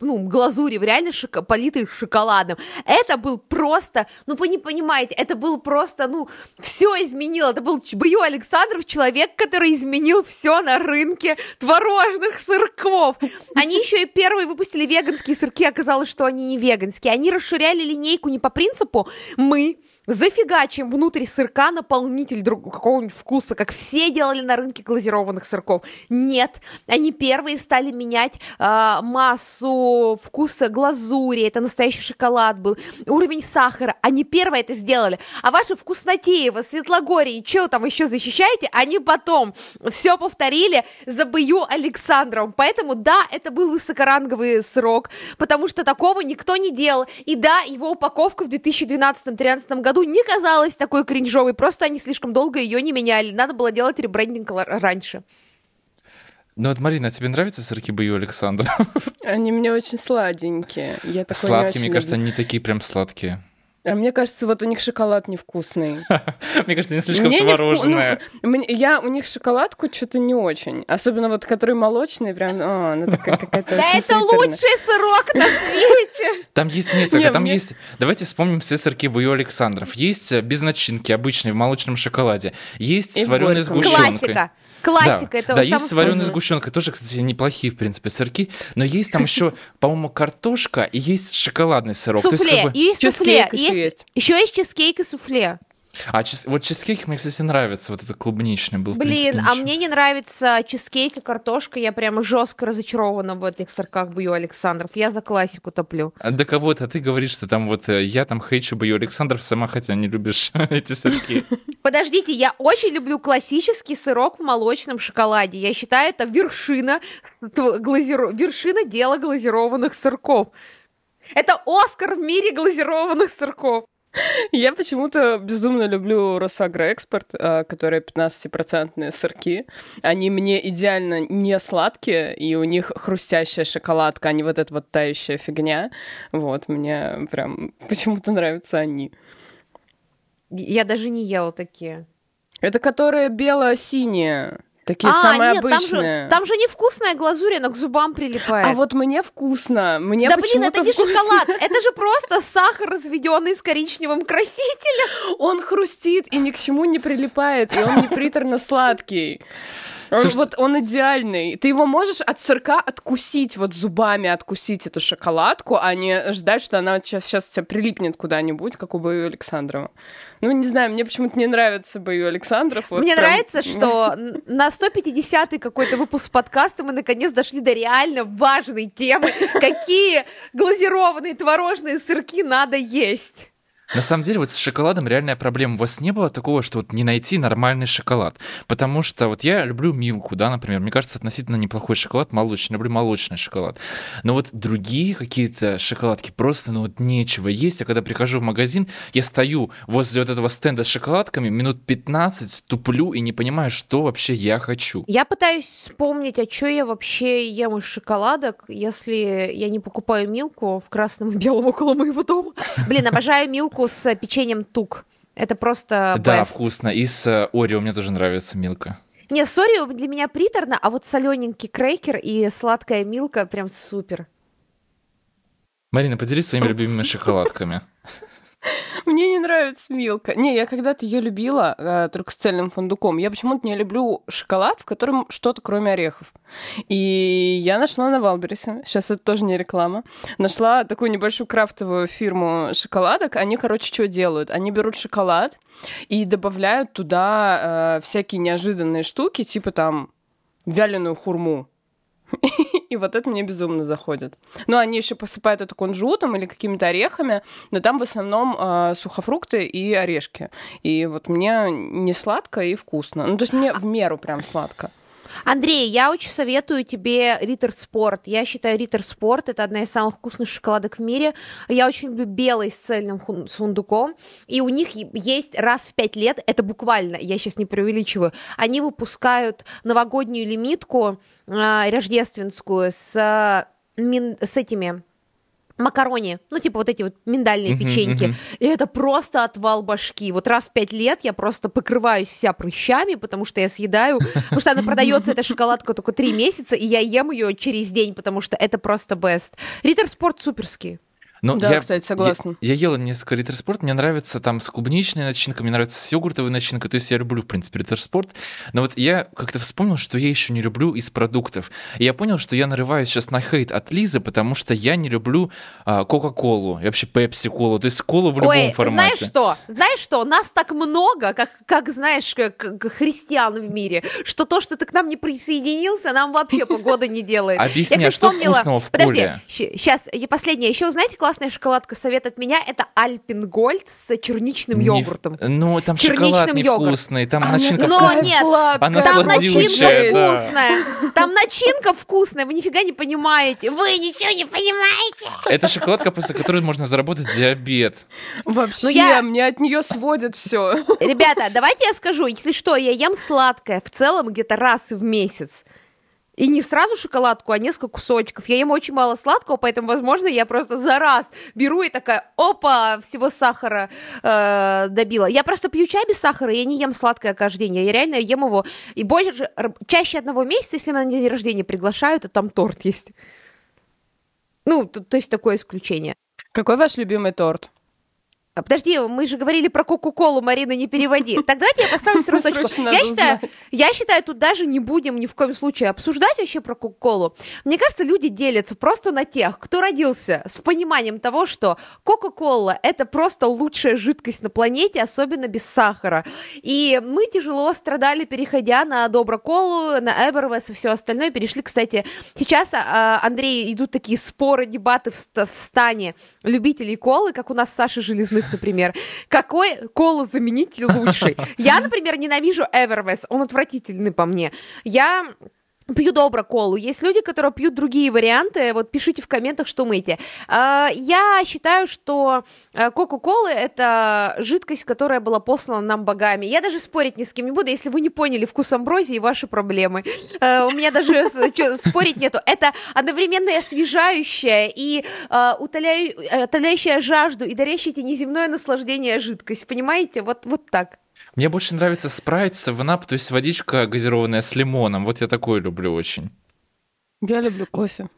ну, глазури, реально шоко, политый шоколадом. Это был просто, ну вы не понимаете, это был просто, ну, все изменило. Это был Бою Александров, человек, который изменил все на рынке творожных сырков. Они еще и первые выпустили веганские сырки, оказалось, что они не веганские. Они расширяли линейку не по принципу «мы зафигачим внутрь сырка наполнитель друг, какого-нибудь вкуса, как все делали на рынке глазированных сырков. Нет, они первые стали менять э, массу вкуса глазури, это настоящий шоколад был, уровень сахара. Они первые это сделали. А ваши вкуснотеево, Светлогорье, что там еще защищаете, они потом все повторили за Бою Александром. Поэтому, да, это был высокоранговый срок, потому что такого никто не делал. И да, его упаковка в 2012-2013 году не казалась такой кринжовой, просто они слишком долго ее не меняли. Надо было делать ребрендинг раньше. Ну вот, Марина, а тебе нравятся сырки Бою Александра? Они мне очень сладенькие. Я Сладкие, мне кажется, они такие прям сладкие. А мне кажется, вот у них шоколад невкусный. [laughs] Мне кажется, они слишком творожные. Ну, я у них шоколадку что-то не очень. Особенно вот, который молочный, прям, о, она такая [laughs] какая-то Да это лучший сырок на свете! [laughs] Там есть несколько, там есть... Давайте вспомним все сырки Бою Александров. Есть э, без начинки, обычные, в молочном шоколаде. Есть с вареной сгущенкой. Классика. Классика да, этого Да, есть с вареной сгущенкой, тоже, кстати, неплохие, в принципе, сырки. Но есть там еще, [laughs] по-моему, картошка и есть шоколадный сырок. Суфле, есть, и суфле. Еще есть чизкейк и суфле. А чиз... вот чизкейк мне, кстати, нравится, вот это клубничный был. Блин, принципе, а мне не нравится чизкейк и картошка, я прямо жестко разочарована в этих сырках Бою Александров. Я за классику топлю. А да кого-то ты говоришь, что там вот э, я там хейчу Бою Александров, сама хотя не любишь [laughs] эти сырки. [laughs] Подождите, я очень люблю классический сырок в молочном шоколаде. Я считаю, это вершина, глазиро... вершина дела глазированных сырков. Это Оскар в мире глазированных сырков. [laughs] Я почему-то безумно люблю Росагроэкспорт, а, которые 15-процентные сырки. Они мне идеально не сладкие, и у них хрустящая шоколадка, а не вот эта вот тающая фигня. Вот, мне прям [laughs] почему-то нравятся они. Я даже не ела такие. Это которые бело-синие. Такие а, самые нет, обычные. Там же, там же невкусная глазурь, она к зубам прилипает. А вот мне вкусно. Мне да блин, это не вкусно. шоколад, [laughs] это же просто сахар, разведенный с коричневым красителем. Он хрустит и ни к чему не прилипает, и он не приторно сладкий. Слушай, вот он идеальный. Ты его можешь от сырка откусить, вот зубами откусить эту шоколадку, а не ждать, что она сейчас, сейчас у тебя прилипнет куда-нибудь, как у Бою Александрова. Ну, не знаю, мне почему-то не нравится Бою Александров. Вот мне прям... нравится, что на 150-й какой-то выпуск подкаста мы наконец дошли до реально важной темы, какие глазированные творожные сырки надо есть. На самом деле, вот с шоколадом реальная проблема. У вас не было такого, что вот не найти нормальный шоколад? Потому что вот я люблю Милку, да, например. Мне кажется, относительно неплохой шоколад, молочный. Люблю молочный шоколад. Но вот другие какие-то шоколадки просто, ну вот нечего есть. Я когда прихожу в магазин, я стою возле вот этого стенда с шоколадками, минут 15 туплю и не понимаю, что вообще я хочу. Я пытаюсь вспомнить, а что я вообще ем из шоколадок, если я не покупаю Милку в красном и белом около моего дома. Блин, обожаю Милку милку с печеньем тук. Это просто Да, best. вкусно. И с э, Орео мне тоже нравится милка. Не, с Орео для меня приторно, а вот солененький крекер и сладкая милка прям супер. Марина, поделись своими [laughs] любимыми шоколадками. [laughs] Мне не нравится Милка. Не, я когда-то ее любила, э, только с цельным фундуком. Я почему-то не люблю шоколад, в котором что-то кроме орехов. И я нашла на Валберисе, сейчас это тоже не реклама, нашла такую небольшую крафтовую фирму шоколадок. Они, короче, что делают? Они берут шоколад и добавляют туда э, всякие неожиданные штуки, типа там вяленую хурму [laughs] И вот это мне безумно заходит. Ну, они еще посыпают это кунжутом или какими-то орехами, но там в основном э, сухофрукты и орешки. И вот мне не сладко и вкусно. Ну, то есть мне в меру прям сладко. Андрей, я очень советую тебе Риттер Спорт. Я считаю, Риттер Спорт это одна из самых вкусных шоколадок в мире. Я очень люблю белый с цельным фундуком. И у них есть раз в пять лет, это буквально, я сейчас не преувеличиваю, они выпускают новогоднюю лимитку э, рождественскую с, мин, с этими макарони, ну, типа вот эти вот миндальные uh-huh, печеньки. Uh-huh. И это просто отвал башки. Вот раз в пять лет я просто покрываюсь вся прыщами, потому что я съедаю, потому что она продается, эта шоколадка, только три месяца, и я ем ее через день, потому что это просто best. Риттер Спорт суперский. Ну, Да, я, кстати, согласна. Я, я ела несколько ритерспорт, мне нравится там с клубничной начинкой, мне нравится с йогуртовой начинкой, то есть я люблю, в принципе, ритерспорт, но вот я как-то вспомнил, что я еще не люблю из продуктов, и я понял, что я нарываюсь сейчас на хейт от Лизы, потому что я не люблю а, Кока-Колу, и вообще Пепси-Колу, то есть колу в любом Ой, формате. знаешь что? Знаешь что? Нас так много, как, как знаешь, как, как христиан в мире, что то, что ты к нам не присоединился, нам вообще погода не делает. Объясни, Я, а что вспомнила- вкусного в Подожди, коле? сейчас, последнее. Еще, знаете, классная шоколадка, совет от меня, это Альпенгольд с черничным Не йогуртом. Ну, там Черничным шоколад невкусный, там Она начинка Но вкусная. нет, Она Там начинка да. вкусная. Там начинка вкусная, вы нифига не понимаете. Вы ничего не понимаете. Это шоколадка, после которой можно заработать диабет. Вообще, Ну, я- мне от нее сводит все. Ребята, давайте я скажу, если что, я ем сладкое в целом где-то раз в месяц. И не сразу шоколадку, а несколько кусочков. Я ем очень мало сладкого, поэтому, возможно, я просто за раз беру и такая, опа, всего сахара э, добила. Я просто пью чай без сахара, я не ем сладкое каждый день. Я реально ем его и больше, чаще одного месяца, если меня на день рождения приглашают, то там торт есть. Ну, то, то есть такое исключение. Какой ваш любимый торт? А, Подожди, мы же говорили про Кока-Колу, Марина, не переводи. Так давайте я поставлю [laughs] сразу точку. Я считаю, я считаю, тут даже не будем ни в коем случае обсуждать вообще про Кока-Колу. Мне кажется, люди делятся просто на тех, кто родился с пониманием того, что Кока-Кола — это просто лучшая жидкость на планете, особенно без сахара. И мы тяжело страдали, переходя на Доброколу, на Эвервес и все остальное. Перешли, кстати, сейчас, а, Андрей, идут такие споры, дебаты в, ст- в стане любителей колы, как у нас Саша Железных, например. Какой колозаменитель лучший? Я, например, ненавижу Эвервес, он отвратительный по мне. Я пью добро колу. Есть люди, которые пьют другие варианты. Вот пишите в комментах, что думаете. А, Я считаю, что э, Кока-Кола — это жидкость, которая была послана нам богами. Я даже спорить ни с кем не буду. Если вы не поняли вкус амброзии, ваши проблемы. Э, У меня даже спорить нету. Это одновременно освежающая и э, утоляющая жажду и дарящая тебе неземное наслаждение жидкость. Понимаете? Вот, вот так. Мне больше нравится спрайт, севенап, то есть водичка газированная с лимоном. Вот я такое люблю очень. Я люблю кофе.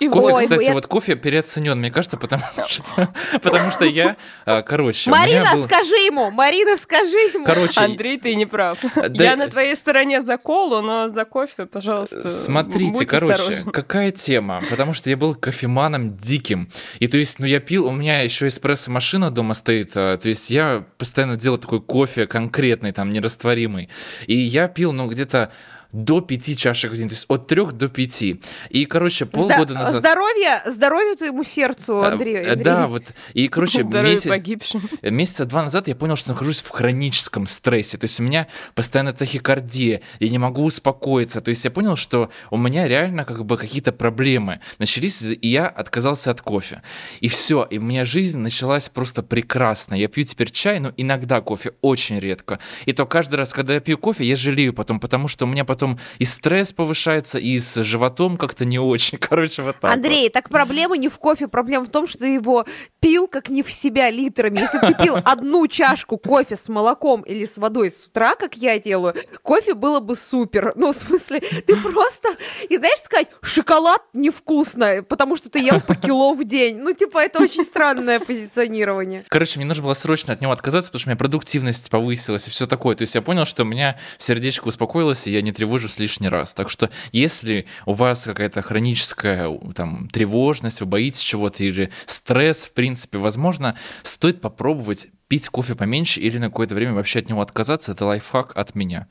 И Кофе, Ой, кстати, я- вот кофе переоценен, мне кажется, потому [laughs] что, потому что я, а, короче, Марина, был... скажи ему! Марина, скажи ему! Короче, Андрей, ты не прав. Да- Я на твоей стороне за колу, но за кофе, пожалуйста. Смотрите, будь короче, осторожен. какая тема? Потому что я был кофеманом диким. И то есть, ну я пил, у меня еще эспрессо-машина дома стоит, то есть я постоянно делал такой кофе конкретный, там, нерастворимый. И я пил, ну, где-то до пяти чашек в день, то есть от трех до пяти. И, короче, полгода Зда- назад... Здоровье, здоровье твоему сердцу, А, Андрей. э, Андрей. Да, вот. И, короче, [laughs] погибшим. [laughs] месяца два назад я понял, что нахожусь в хроническом стрессе. То есть у меня постоянно тахикардия, я не могу успокоиться. То есть я понял, что у меня реально как бы какие-то проблемы начались, и я отказался от кофе. И все, и у меня жизнь началась просто прекрасно. Я пью теперь чай, но иногда кофе, очень редко. И то каждый раз, когда я пью кофе, я жалею потом, потому что у меня потом и стресс повышается, и с животом как-то не очень. [laughs] Короче, вот так вот. Андрей, так проблема не в кофе, проблема в том, что ты его пил как не в себя литрами. Если бы ты пил [laughs] одну чашку кофе с молоком или с водой с утра, как я делаю, кофе было бы супер. Ну, в смысле, ты [laughs] просто... И знаешь сказать, шоколад невкусно, потому что ты ел по кило в день. Ну, типа, это очень странное позиционирование. Короче, мне нужно было срочно от него отказаться, потому что у меня продуктивность повысилась и все такое. То есть я понял, что у меня сердечко успокоилось, и я не тревожусь лишний раз. Так что если у вас какая-то хроническая там тревожность, вы боитесь чего-то или стресс, в принципе, возможно, стоит попробовать пить кофе поменьше или на какое-то время вообще от него отказаться. Это лайфхак от меня.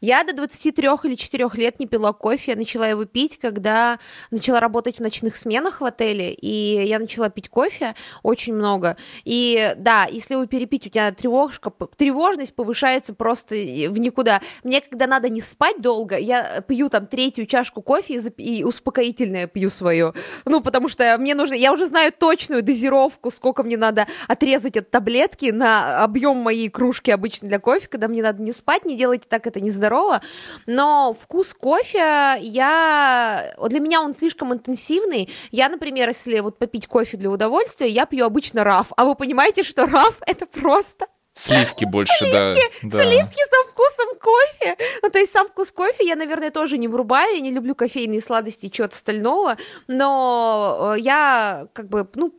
Я до 23 или 4 лет не пила кофе. Я начала его пить, когда начала работать в ночных сменах в отеле, и я начала пить кофе очень много. И да, если его перепить, у тебя тревожка, тревожность повышается просто в никуда. Мне, когда надо не спать долго, я пью там третью чашку кофе и, зап- и успокоительное пью свое. Ну, потому что мне нужно... Я уже знаю точную дозировку, сколько мне надо отрезать от таблетки на объем моей кружки обычно для кофе, когда мне надо не спать, не делайте так, это нездорово. Но вкус кофе, я... Для меня он слишком интенсивный. Я, например, если вот попить кофе для удовольствия, я пью обычно раф. А вы понимаете, что раф — это просто Сливки больше, да. да. Сливки со вкусом кофе. Ну, то есть сам вкус кофе я, наверное, тоже не врубаю. Я не люблю кофейные сладости и чего-то остального. Но э, я как бы, ну,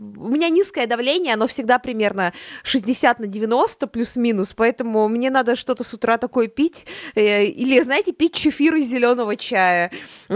у меня низкое давление, оно всегда примерно 60 на 90 плюс-минус, поэтому мне надо что-то с утра такое пить, э, или, знаете, пить чефир из зеленого чая,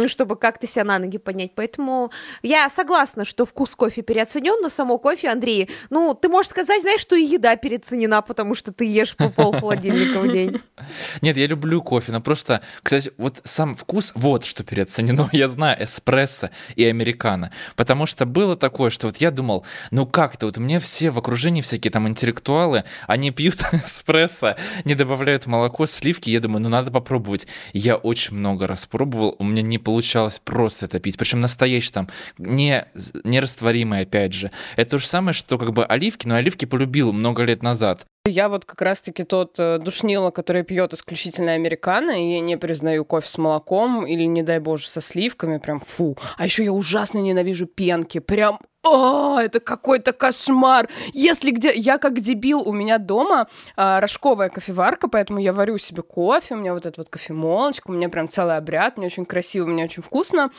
чтобы как-то себя на ноги поднять. Поэтому я согласна, что вкус кофе переоценен, но само кофе, Андрей, ну, ты можешь сказать, знаешь, что и еда переоценена, потому что ты ешь по пол холодильника в день. [laughs] Нет, я люблю кофе, но просто, кстати, вот сам вкус, вот что переоценено, [laughs] я знаю, эспрессо и американо, потому что было такое, что вот я думал, думал, ну как-то вот у меня все в окружении всякие там интеллектуалы, они пьют [laughs] эспрессо, не добавляют молоко, сливки, я думаю, ну надо попробовать. Я очень много раз пробовал, у меня не получалось просто это пить, причем настоящий там, не, нерастворимый опять же. Это то же самое, что как бы оливки, но оливки полюбил много лет назад. Я вот как раз-таки тот э, душнило, который пьет исключительно американо, и я не признаю кофе с молоком или, не дай боже, со сливками, прям фу. А еще я ужасно ненавижу пенки, прям о, это какой-то кошмар. Если где... Я как дебил, у меня дома а, рожковая кофеварка, поэтому я варю себе кофе, у меня вот эта вот кофемолочка, у меня прям целый обряд, мне очень красиво, мне очень вкусно.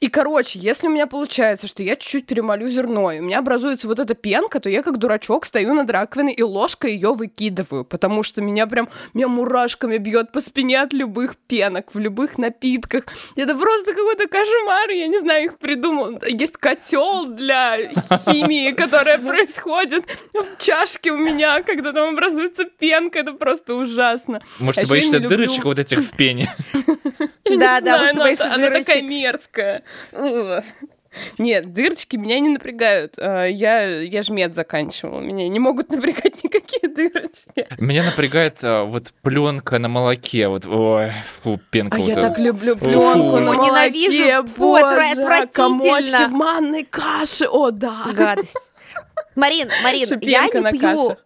И, короче, если у меня получается, что я чуть-чуть перемолю зерно, и у меня образуется вот эта пенка, то я как дурачок стою над раковиной и ложкой ее выкидываю, потому что меня прям, меня мурашками бьет по спине от любых пенок, в любых напитках. Это просто какой-то кошмар, я не знаю, их придумал. Есть котел для химии, которая происходит в чашке у меня, когда там образуется пенка, это просто ужасно. Может, ты боишься дырочек вот этих в пене? [laughs] Да, да, Она такая мерзкая. Нет, дырочки меня не напрягают. А, я, я ж мед заканчивала. Меня не могут [laughs] напрягать никакие дырочки. Меня напрягает а, вот пленка на молоке. Вот, ой, фу, пенка. А вот я это. так люблю пленку на молоке. Ненавижу. Фу, Боже, отвратительно. комочки в манной каше. О, да. Гадость. Марин, Марин, я Шипенка на не пью... кашах.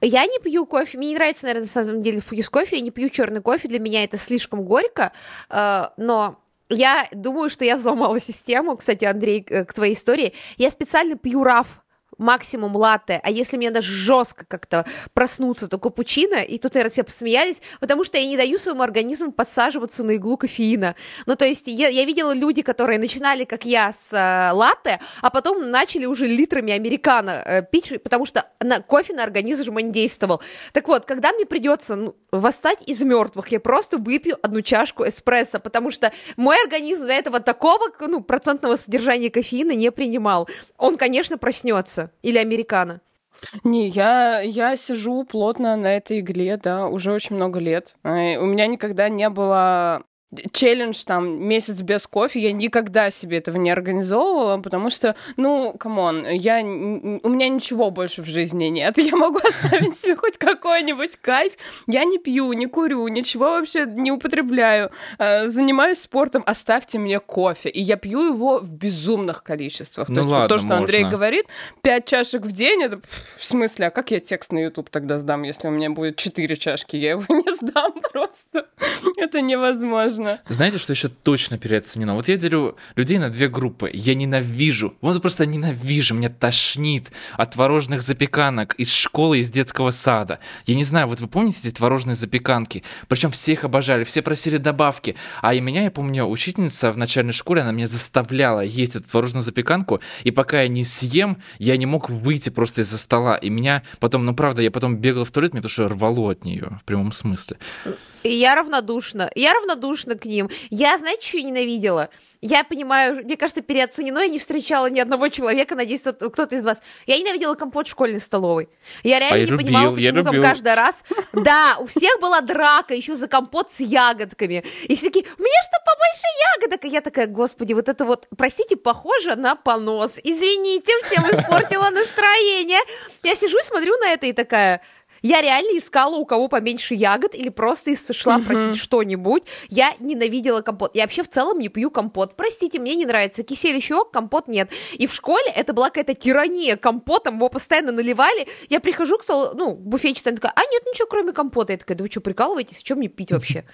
Я не пью кофе, мне не нравится, наверное, на самом деле вкус кофе, я не пью черный кофе, для меня это слишком горько, э, но я думаю, что я взломала систему, кстати, Андрей, к твоей истории, я специально пью раф, максимум латте, а если мне даже жестко как-то проснуться, то капучино, и тут я все посмеялись, потому что я не даю своему организму подсаживаться на иглу кофеина. Ну, то есть я, я видела люди, которые начинали, как я, с э, латте, а потом начали уже литрами американо э, пить, потому что на, кофе на организм не действовал. Так вот, когда мне придется ну, восстать из мертвых, я просто выпью одну чашку эспрессо, потому что мой организм до этого такого ну, процентного содержания кофеина не принимал. Он, конечно, проснется. Или американо. Не, я, я сижу плотно на этой игле, да, уже очень много лет. Э, У меня никогда не было челлендж там месяц без кофе, я никогда себе этого не организовывала, потому что, ну, come on, я, у меня ничего больше в жизни нет, [laughs] я могу оставить себе хоть какой-нибудь кайф, я не пью, не курю, ничего вообще не употребляю, Э, занимаюсь спортом, оставьте мне кофе, и я пью его в безумных количествах. Ну То ладно, то, что Андрей можно. говорит, пять чашек в день, это в смысле, а как я текст на YouTube тогда сдам, если у меня будет четыре чашки, я его [laughs] не сдам просто, это невозможно. Знаете, что еще точно переоценено? Вот я делю людей на две группы. Я ненавижу, вот просто ненавижу, меня тошнит от творожных запеканок из школы, из детского сада. Я не знаю, вот вы помните эти творожные запеканки? Причем все их обожали, все просили добавки. А и меня, я помню, учительница в начальной школе, она меня заставляла есть эту творожную запеканку, и пока я не съем, я не мог выйти просто из-за стола. И меня потом, ну правда, я потом бегал в туалет, мне потому что рвало от нее, в прямом смысле. И я равнодушна. Я равнодушна к ним. Я, знаете, что ненавидела? Я понимаю, мне кажется, переоценено, я не встречала ни одного человека, надеюсь, кто- кто-то из вас. Я ненавидела компот в школьной столовой. Я реально А я не понимала, любил, я почему там любил. каждый раз... Да, у всех была драка еще за компот с ягодками. И все такие, мне что побольше ягодок? И я такая, господи, вот это вот, простите, похоже на понос. Извините, всем испортила настроение. Я сижу и смотрю на это и такая... Я реально искала, у кого поменьше ягод, или просто шла просить что-нибудь. Я ненавидела компот. Я вообще в целом не пью компот. Простите, мне не нравится. Кисель еще, компот нет. И в школе это была какая-то тирания компотом, его постоянно наливали. Я прихожу к столу, ну, буфетчица, она такая, а нет, ничего, кроме компота. Я такая, да вы что, прикалываетесь? Что мне пить вообще?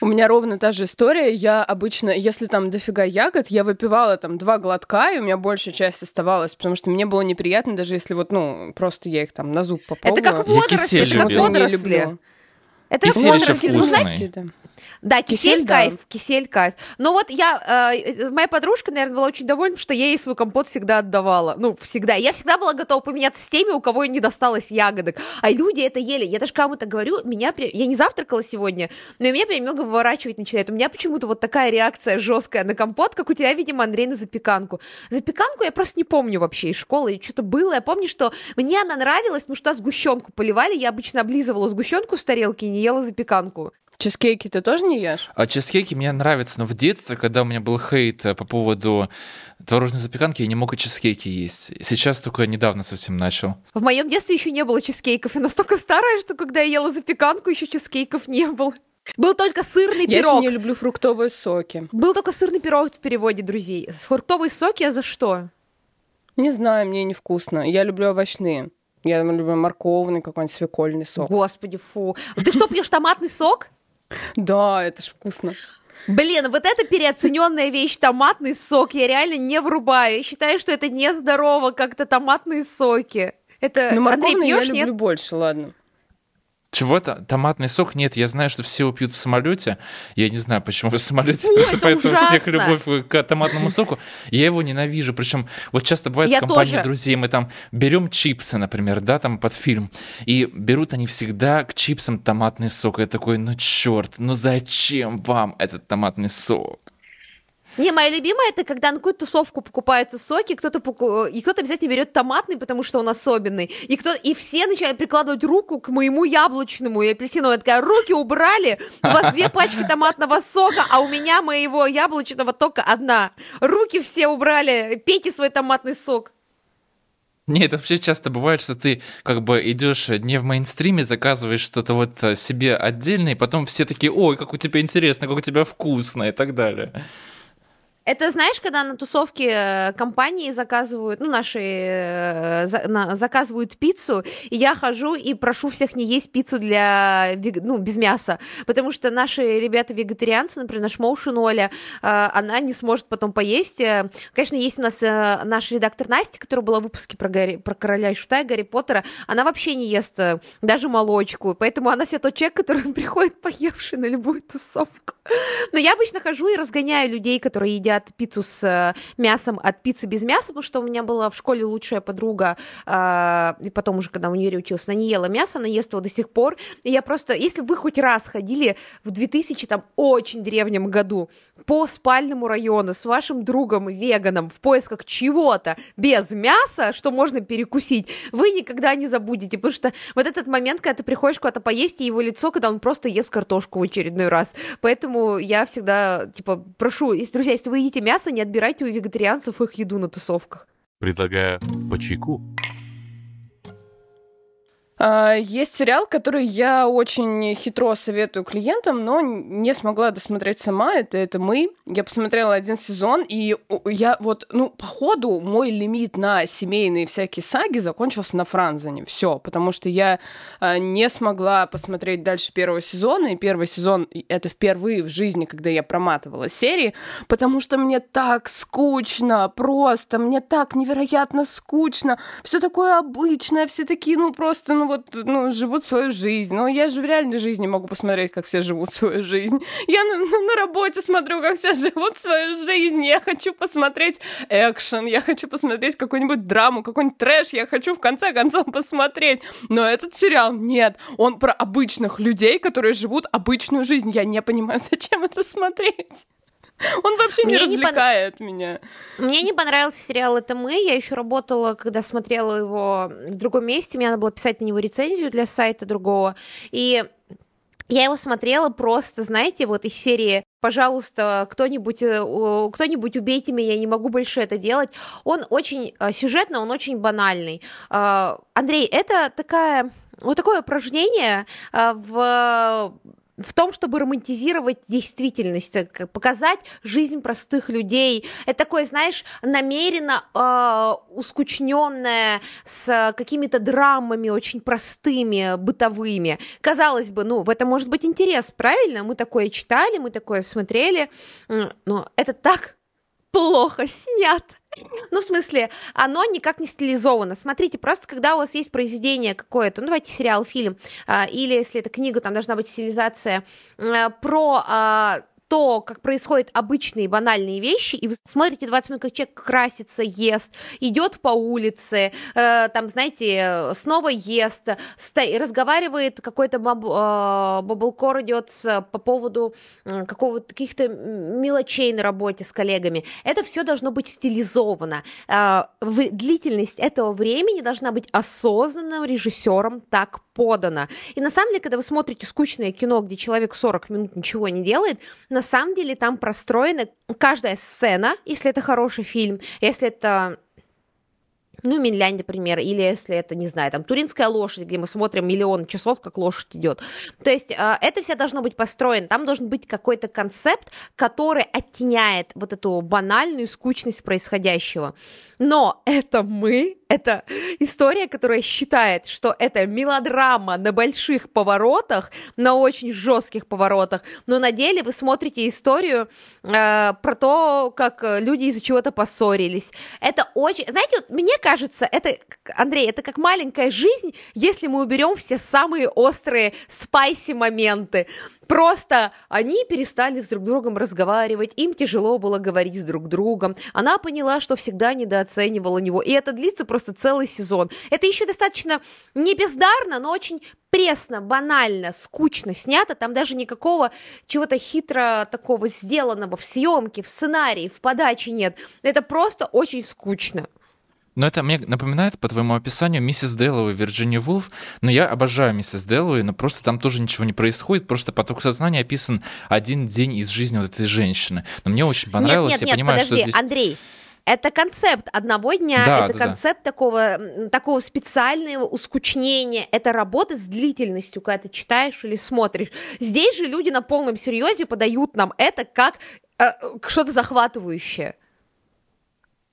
У меня ровно та же история. Я обычно, если там дофига ягод, я выпивала там два глотка, и у меня большая часть оставалась, потому что мне было неприятно, даже если вот, ну, просто я их там на зуб попробовала. Это как водоросли, это как водоросли. Это еще водоросли. Ну, знаете. Да. Да, кисель, Кисель, да. кайф, кисель кайф. Но вот я, э, моя подружка, наверное, была очень довольна, что я ей свой компот всегда отдавала. Ну, всегда. Я всегда была готова поменяться с теми, у кого не досталось ягодок. А люди это ели. Я даже кому-то говорю, меня я не завтракала сегодня, но меня прям немного выворачивать начинает. У меня почему-то вот такая реакция жесткая на компот, как у тебя, видимо, Андрей, на запеканку. Запеканку я просто не помню вообще из школы, что-то было. Я помню, что мне она нравилась, ну что сгущенку поливали, я обычно облизывала сгущенку с тарелки и не ела запеканку. Чизкейки ты тоже не ешь? А чизкейки мне нравятся, но в детстве, когда у меня был хейт э, по поводу творожной запеканки, я не мог и чизкейки есть. Сейчас только недавно совсем начал. В моем детстве еще не было чизкейков. Я настолько старая, что когда я ела запеканку, еще чизкейков не было. Был только сырный Я еще пирог. не люблю фруктовые соки. Был только сырный пирог в переводе, друзей. Фруктовые соки, а за что? Не знаю, мне невкусно. Я люблю овощные. Я люблю морковный какой-нибудь свекольный сок. Господи, фу. Ты что, пьешь томатный сок? Да, это ж вкусно. Блин, вот это переоцененная вещь, томатный сок, я реально не врубаю. Я считаю, что это нездорово, как-то томатные соки. Это Но Андрей морковный я пьешь, люблю нет? больше, ладно. Чего-то? Томатный сок? Нет, я знаю, что все его пьют в самолете. Я не знаю, почему в самолете это просыпается у всех любовь к томатному соку. Я его ненавижу. Причем вот часто бывает Я в компании тоже. друзей, мы там берем чипсы, например, да, там под фильм, и берут они всегда к чипсам томатный сок. Я такой, ну черт, ну зачем вам этот томатный сок? Не, моя любимая это когда на какую-то тусовку покупаются соки, кто-то поку- и кто-то обязательно берет томатный, потому что он особенный. И кто и все начинают прикладывать руку к моему яблочному и апельсиновому. Я такая, руки убрали, у вас две пачки томатного сока, а у меня моего яблочного только одна. Руки все убрали, пейте свой томатный сок. Нет, вообще часто бывает, что ты как бы идешь не в мейнстриме, заказываешь что-то вот э, себе отдельно, и потом все такие, ой, как у тебя интересно, как у тебя вкусно и так далее. Это знаешь, когда на тусовке э, компании заказывают, ну, наши э, за- на- заказывают пиццу, и я хожу и прошу всех не есть пиццу для, ну, без мяса, потому что наши ребята вегетарианцы, например, наш Моушен Оля, э, она не сможет потом поесть. Э, Конечно, есть у нас э, наш редактор Настя, которая была в выпуске про, Гарри, про Короля и Шута и Гарри Поттера, она вообще не ест э, даже молочку, поэтому она себе тот человек, который [laughs] приходит поевший на любую тусовку. Но я обычно хожу и разгоняю людей, которые едят пиццу с э, мясом от пиццы без мяса, потому что у меня была в школе лучшая подруга, э, и потом уже, когда в универе училась, она не ела мясо, она ест его до сих пор. И я просто, если вы хоть раз ходили в 2000, там, очень древнем году по спальному району с вашим другом веганом в поисках чего-то без мяса, что можно перекусить, вы никогда не забудете, потому что вот этот момент, когда ты приходишь куда-то поесть, и его лицо, когда он просто ест картошку в очередной раз. Поэтому я всегда, типа, прошу, если, друзья, если вы едите мясо, не отбирайте у вегетарианцев их еду на тусовках. Предлагаю по чайку. А, Есть сериал, который я очень хитро советую клиентам, но не смогла досмотреть сама. Это «Это мы». Я посмотрела один сезон, и я вот, ну, по ходу мой лимит на семейные всякие саги закончился на Франзене. Все, потому что я а, не смогла посмотреть дальше первого сезона, и первый сезон это впервые в жизни, когда я проматывала серии, потому что мне так скучно, просто мне так невероятно скучно, все такое обычное, все такие, ну просто, ну вот, ну живут свою жизнь, но я же в реальной жизни могу посмотреть, как все живут свою жизнь. Я на, на- на работе смотрю, как все живут свою жизнь, я хочу посмотреть экшен, я хочу посмотреть какую-нибудь драму, какой-нибудь трэш, я хочу в конце концов посмотреть, но этот сериал нет, он про обычных людей, которые живут обычную жизнь, я не понимаю, [laughs] зачем это смотреть. [laughs] Он вообще не Мне не пон- развлекает меня. Мне не понравился сериал «Это мы». Я еще работала, когда смотрела его в другом месте. Мне надо было писать на него рецензию для сайта другого. И я его смотрела просто, знаете, вот из серии «Пожалуйста, кто-нибудь, э, кто-нибудь убейте меня, я не могу больше это делать». Он очень э, сюжетно, он очень банальный. А, Андрей, это такая, вот такое упражнение а, в в том, чтобы романтизировать действительность, э, показать жизнь простых людей. Это такое, знаешь, намеренно э, ускучненное, с какими-то драмами очень простыми, бытовыми. Казалось бы, ну, в этом может быть интерес, правильно? Мы такое читали, мы такое смотрели, но это так плохо снят. Ну, в смысле, оно никак не стилизовано. Смотрите, просто когда у вас есть произведение какое-то, ну, давайте сериал, фильм, а, или если это книга, там должна быть стилизация а, про а, то, как происходят обычные банальные вещи, и вы смотрите 20 минут, как человек красится, ест, идет по улице, э, там, знаете, снова ест, сто... разговаривает, какой-то баб... э, баблкор идет с, по поводу э, какого-то каких-то мелочей на работе с коллегами. Это все должно быть стилизовано. Э, в... Длительность этого времени должна быть осознанным режиссером так подана. И на самом деле, когда вы смотрите скучное кино, где человек 40 минут ничего не делает, на самом деле там простроена каждая сцена, если это хороший фильм, если это ну, Минлянь, например, или если это, не знаю, там, Туринская лошадь, где мы смотрим миллион часов, как лошадь идет. То есть э, это все должно быть построено, там должен быть какой-то концепт, который оттеняет вот эту банальную скучность происходящего. Но это мы, это история, которая считает, что это мелодрама на больших поворотах, на очень жестких поворотах, но на деле вы смотрите историю э, про то, как люди из-за чего-то поссорились. Это очень... Знаете, вот мне кажется, это, Андрей, это как маленькая жизнь, если мы уберем все самые острые спайси моменты. Просто они перестали с друг другом разговаривать, им тяжело было говорить с друг другом. Она поняла, что всегда недооценивала него. И это длится просто целый сезон. Это еще достаточно не бездарно, но очень пресно, банально, скучно снято. Там даже никакого чего-то хитро такого сделанного в съемке, в сценарии, в подаче нет. Это просто очень скучно. Но это мне напоминает по твоему описанию миссис Дэллоуи Вирджиния Вулф. Но я обожаю миссис Дэллоуи, но просто там тоже ничего не происходит. Просто поток сознания описан один день из жизни вот этой женщины. Но мне очень понравилось. Нет, нет, я нет, понимаю, подожди, что здесь... Андрей, это концепт одного дня, Да, это да, да. концепт такого, такого специального ускучнения, это работа с длительностью, когда ты читаешь или смотришь. Здесь же люди на полном серьезе подают нам это как э, что-то захватывающее.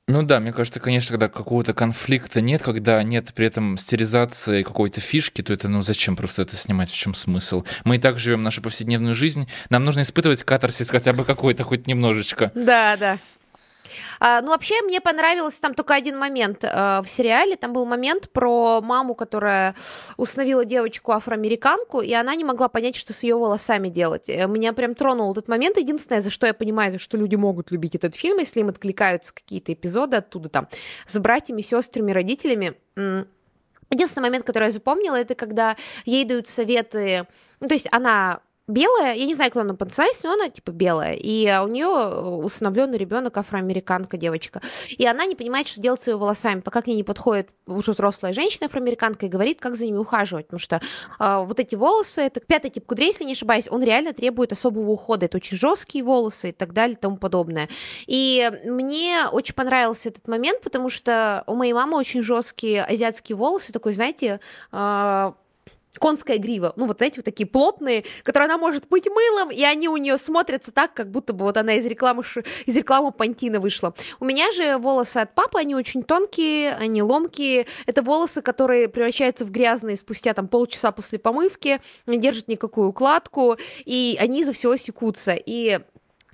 Ну да, мне кажется, конечно, когда какого-то конфликта нет, когда нет при этом стерилизации какой-то фишки, то это, ну зачем просто это снимать, в чем смысл? Мы и так живем нашу повседневную жизнь, нам нужно испытывать катарсис хотя бы какой-то, хоть немножечко. Да, да. А, ну, вообще, мне понравился там только один момент э, в сериале. Там был момент про маму, которая установила девочку афроамериканку, и она не могла понять, что с ее волосами делать. Э, Меня прям тронул этот момент. Единственное, за что я понимаю, что люди могут любить этот фильм, если им откликаются какие-то эпизоды оттуда там с братьями, сестрами, родителями. Единственный момент, который я запомнила, это когда ей дают советы. Ну, то есть она белая, я не знаю, кто она по национальности, но она типа белая, и у нее усыновленный ребенок афроамериканка девочка, и она не понимает, что делать с ее волосами, пока к ней не подходит уже взрослая женщина афроамериканка и говорит, как за ними ухаживать, потому что а, вот эти волосы, это пятый тип кудрей, если не ошибаюсь, он реально требует особого ухода, это очень жесткие волосы и так далее и тому подобное. И мне очень понравился этот момент, потому что у моей мамы очень жесткие азиатские волосы, такой, знаете, а, конская грива, ну вот эти вот такие плотные, которые она может мыть мылом, и они у нее смотрятся так, как будто бы вот она из рекламы, из рекламы Пантина вышла. У меня же волосы от папы, они очень тонкие, они ломкие, это волосы, которые превращаются в грязные спустя там полчаса после помывки, не держат никакую укладку, и они из-за всего секутся, и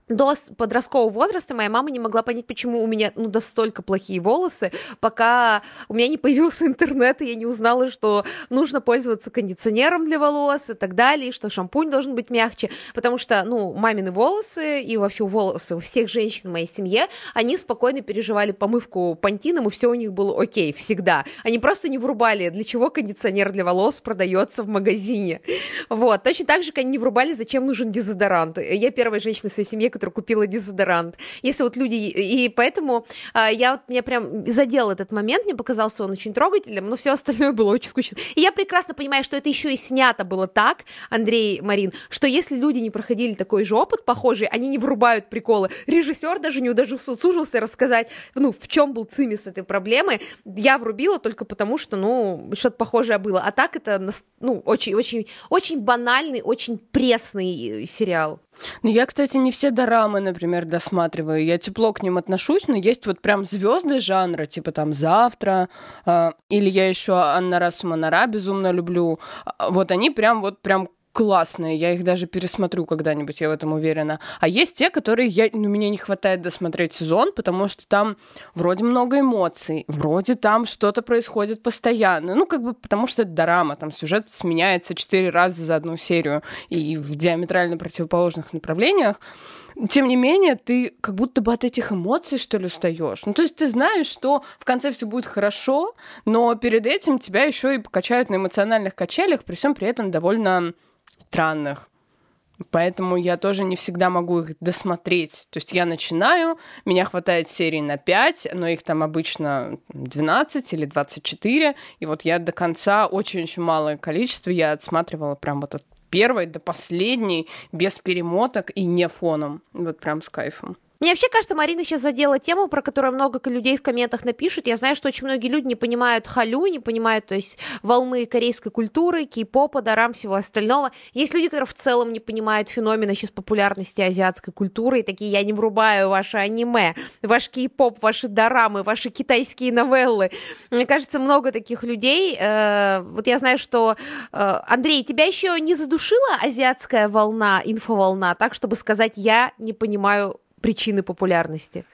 до подросткового возраста моя мама не могла понять, почему у меня ну настолько плохие волосы, пока у меня не появился интернет, и я не узнала, что нужно пользоваться кондиционером для волос и так далее, и что шампунь должен быть мягче, потому что, ну, мамины волосы и вообще волосы у всех женщин в моей семье, они спокойно переживали помывку пантином, и все у них было окей, всегда. Они просто не врубали, для чего кондиционер для волос продается в магазине. Вот. Точно так же, как они не врубали, зачем нужен дезодорант. Я первая женщина в своей семье, которая купила дезодорант. Если вот люди... И поэтому а, я вот, меня прям задел этот момент, мне показался он очень трогательным, но все остальное было очень скучно. И я прекрасно понимаю, что это еще и снято было так, Андрей Марин, что если люди не проходили такой же опыт похожий, они не врубают приколы. Режиссер даже не удосужился рассказать, ну, в чем был цимис этой проблемы. Я врубила только потому, что, ну, что-то похожее было. А так это, ну, очень-очень очень банальный, очень пресный сериал. Ну, я, кстати, не все дорамы, например, досматриваю. Я тепло к ним отношусь, но есть вот прям звезды жанра, типа там «Завтра», э, или я еще Анна Расуманара безумно люблю. А, вот они прям вот прям классные, я их даже пересмотрю когда-нибудь, я в этом уверена. А есть те, которые я, ну, мне не хватает досмотреть сезон, потому что там вроде много эмоций, вроде там что-то происходит постоянно. Ну, как бы потому что это дорама, там сюжет сменяется четыре раза за одну серию и в диаметрально противоположных направлениях. Тем не менее, ты как будто бы от этих эмоций, что ли, устаешь. Ну, то есть ты знаешь, что в конце все будет хорошо, но перед этим тебя еще и покачают на эмоциональных качелях, при всем при этом довольно странных. Поэтому я тоже не всегда могу их досмотреть. То есть я начинаю, меня хватает серии на 5, но их там обычно 12 или 24. И вот я до конца очень-очень малое количество я отсматривала прям вот от первой до последней, без перемоток и не фоном. Вот прям с кайфом. Мне вообще кажется, Марина сейчас задела тему, про которую много людей в комментах напишут. Я знаю, что очень многие люди не понимают халю, не понимают, то есть волны корейской культуры, кей-попа, дарам, всего остального. Есть люди, которые в целом не понимают феномена сейчас популярности азиатской культуры, и такие, я не врубаю ваше аниме, ваш кей-поп, ваши дорамы, ваши китайские новеллы. Мне кажется, много таких людей. Э, вот я знаю, что... Э, Андрей, тебя еще не задушила азиатская волна, инфоволна, так, чтобы сказать, я не понимаю причины популярности?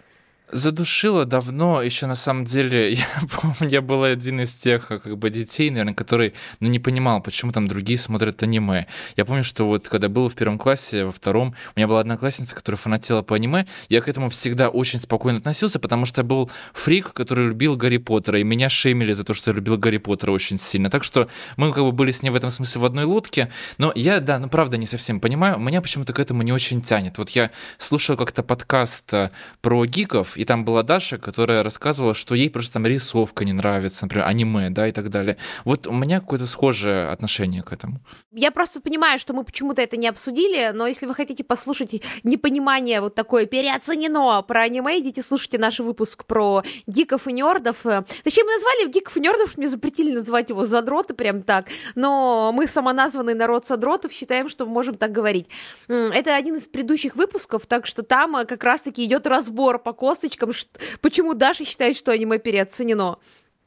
Задушило давно, еще на самом деле, [laughs] я помню, я был один из тех как бы детей, наверное, который ну, не понимал, почему там другие смотрят аниме. Я помню, что вот когда был в первом классе, во втором, у меня была одноклассница, которая фанатела по аниме, я к этому всегда очень спокойно относился, потому что я был фрик, который любил Гарри Поттера, и меня шеймили за то, что я любил Гарри Поттера очень сильно. Так что мы как бы были с ней в этом смысле в одной лодке, но я, да, ну правда не совсем понимаю, меня почему-то к этому не очень тянет. Вот я слушал как-то подкаст э, про гиков, и там была Даша, которая рассказывала, что ей просто там рисовка не нравится, например, аниме, да, и так далее. Вот у меня какое-то схожее отношение к этому. Я просто понимаю, что мы почему-то это не обсудили, но если вы хотите послушать непонимание вот такое переоценено про аниме, идите слушайте наш выпуск про гиков и нердов. Зачем мы назвали гиков и нердов? Мне запретили называть его задроты прям так, но мы самоназванный народ задротов считаем, что можем так говорить. Это один из предыдущих выпусков, так что там э, как раз-таки идет разбор по косточкам, почему Даша считает, что аниме переоценено.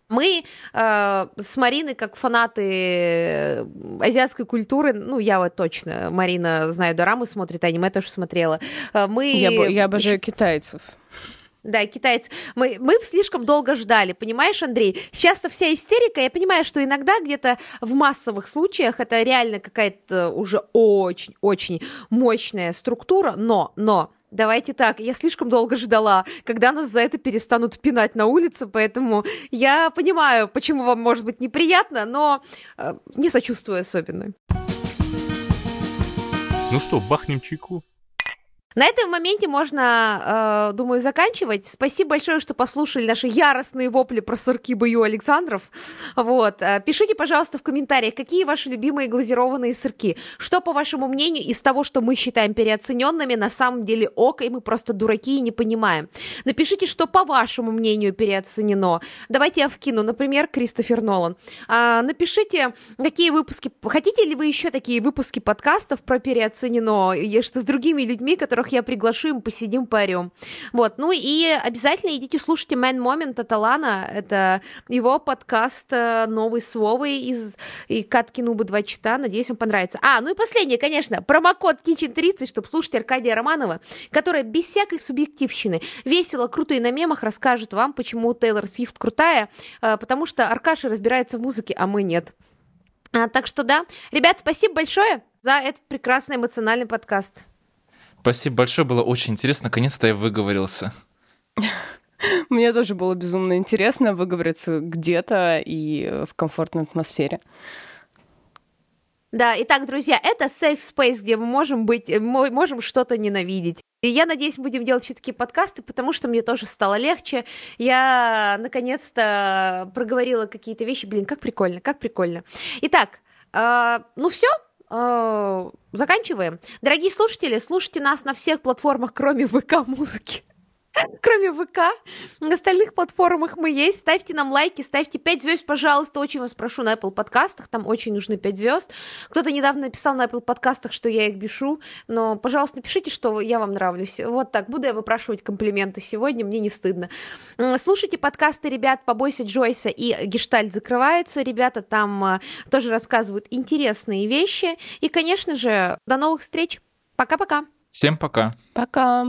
Мы э, с Мариной, как фанаты э, азиатской культуры, ну, я вот точно, Марина, знаю, дорамы смотрит, аниме тоже смотрела. Э, мы... Я, я обожаю китайцев. Да, китайцы. Мы, мы слишком долго ждали, понимаешь, Андрей? Сейчас-то вся истерика, я понимаю, что иногда где-то в массовых случаях это реально какая-то уже очень-очень мощная структура, но, но Давайте так, я слишком долго ждала, когда нас за это перестанут пинать на улице, поэтому я понимаю, почему вам может быть неприятно, но э, не сочувствую особенно. Ну что, бахнем чайку? На этом моменте можно, э, думаю, заканчивать. Спасибо большое, что послушали наши яростные вопли про сырки Бою Александров. Вот. Э, пишите, пожалуйста, в комментариях, какие ваши любимые глазированные сырки. Что, по вашему мнению, из того, что мы считаем переоцененными, на самом деле ок, и мы просто дураки и не понимаем. Напишите, что, по вашему мнению, переоценено. Давайте я вкину, например, Кристофер Нолан. А, напишите, какие выпуски... Хотите ли вы еще такие выпуски подкастов про переоценено, что с другими людьми, которых которых я приглашу, им посидим, поорем. Вот, ну и обязательно идите слушайте Man Moment от Алана, это его подкаст э, новый с Вовой из и Катки Нубы 2 чита, надеюсь, вам понравится. А, ну и последнее, конечно, промокод Kitchen 30, чтобы слушать Аркадия Романова, которая без всякой субъективщины весело, круто и на мемах расскажет вам, почему Тейлор Свифт крутая, э, потому что Аркаша разбирается в музыке, а мы нет. А, так что да, ребят, спасибо большое за этот прекрасный эмоциональный подкаст. Спасибо большое, было очень интересно. Наконец-то я выговорился. [laughs] Мне тоже было безумно интересно выговориться где-то и в комфортной атмосфере. Да, итак, друзья, это safe space, где мы можем быть, можем что-то ненавидеть. И я надеюсь, будем делать все-таки подкасты, потому что мне тоже стало легче. Я наконец-то проговорила какие-то вещи. Блин, как прикольно, как прикольно. Итак, э, ну все, э, заканчиваем. Дорогие слушатели, слушайте нас на всех платформах, кроме ВК-музыки. [laughs] Кроме ВК, на остальных платформах мы есть. Ставьте нам лайки, ставьте 5 звезд, пожалуйста. Очень вас прошу на Apple подкастах. Там очень нужны 5 звезд. Кто-то недавно написал на Apple подкастах, что я их бешу. Но, пожалуйста, напишите, что я вам нравлюсь. Вот так. Буду я выпрашивать комплименты сегодня. Мне не стыдно. Слушайте подкасты ребят «Побойся Джойса» и «Гештальт закрывается». Ребята там э, тоже рассказывают интересные вещи. И, конечно же, до новых встреч. Пока-пока. Всем пока. Пока.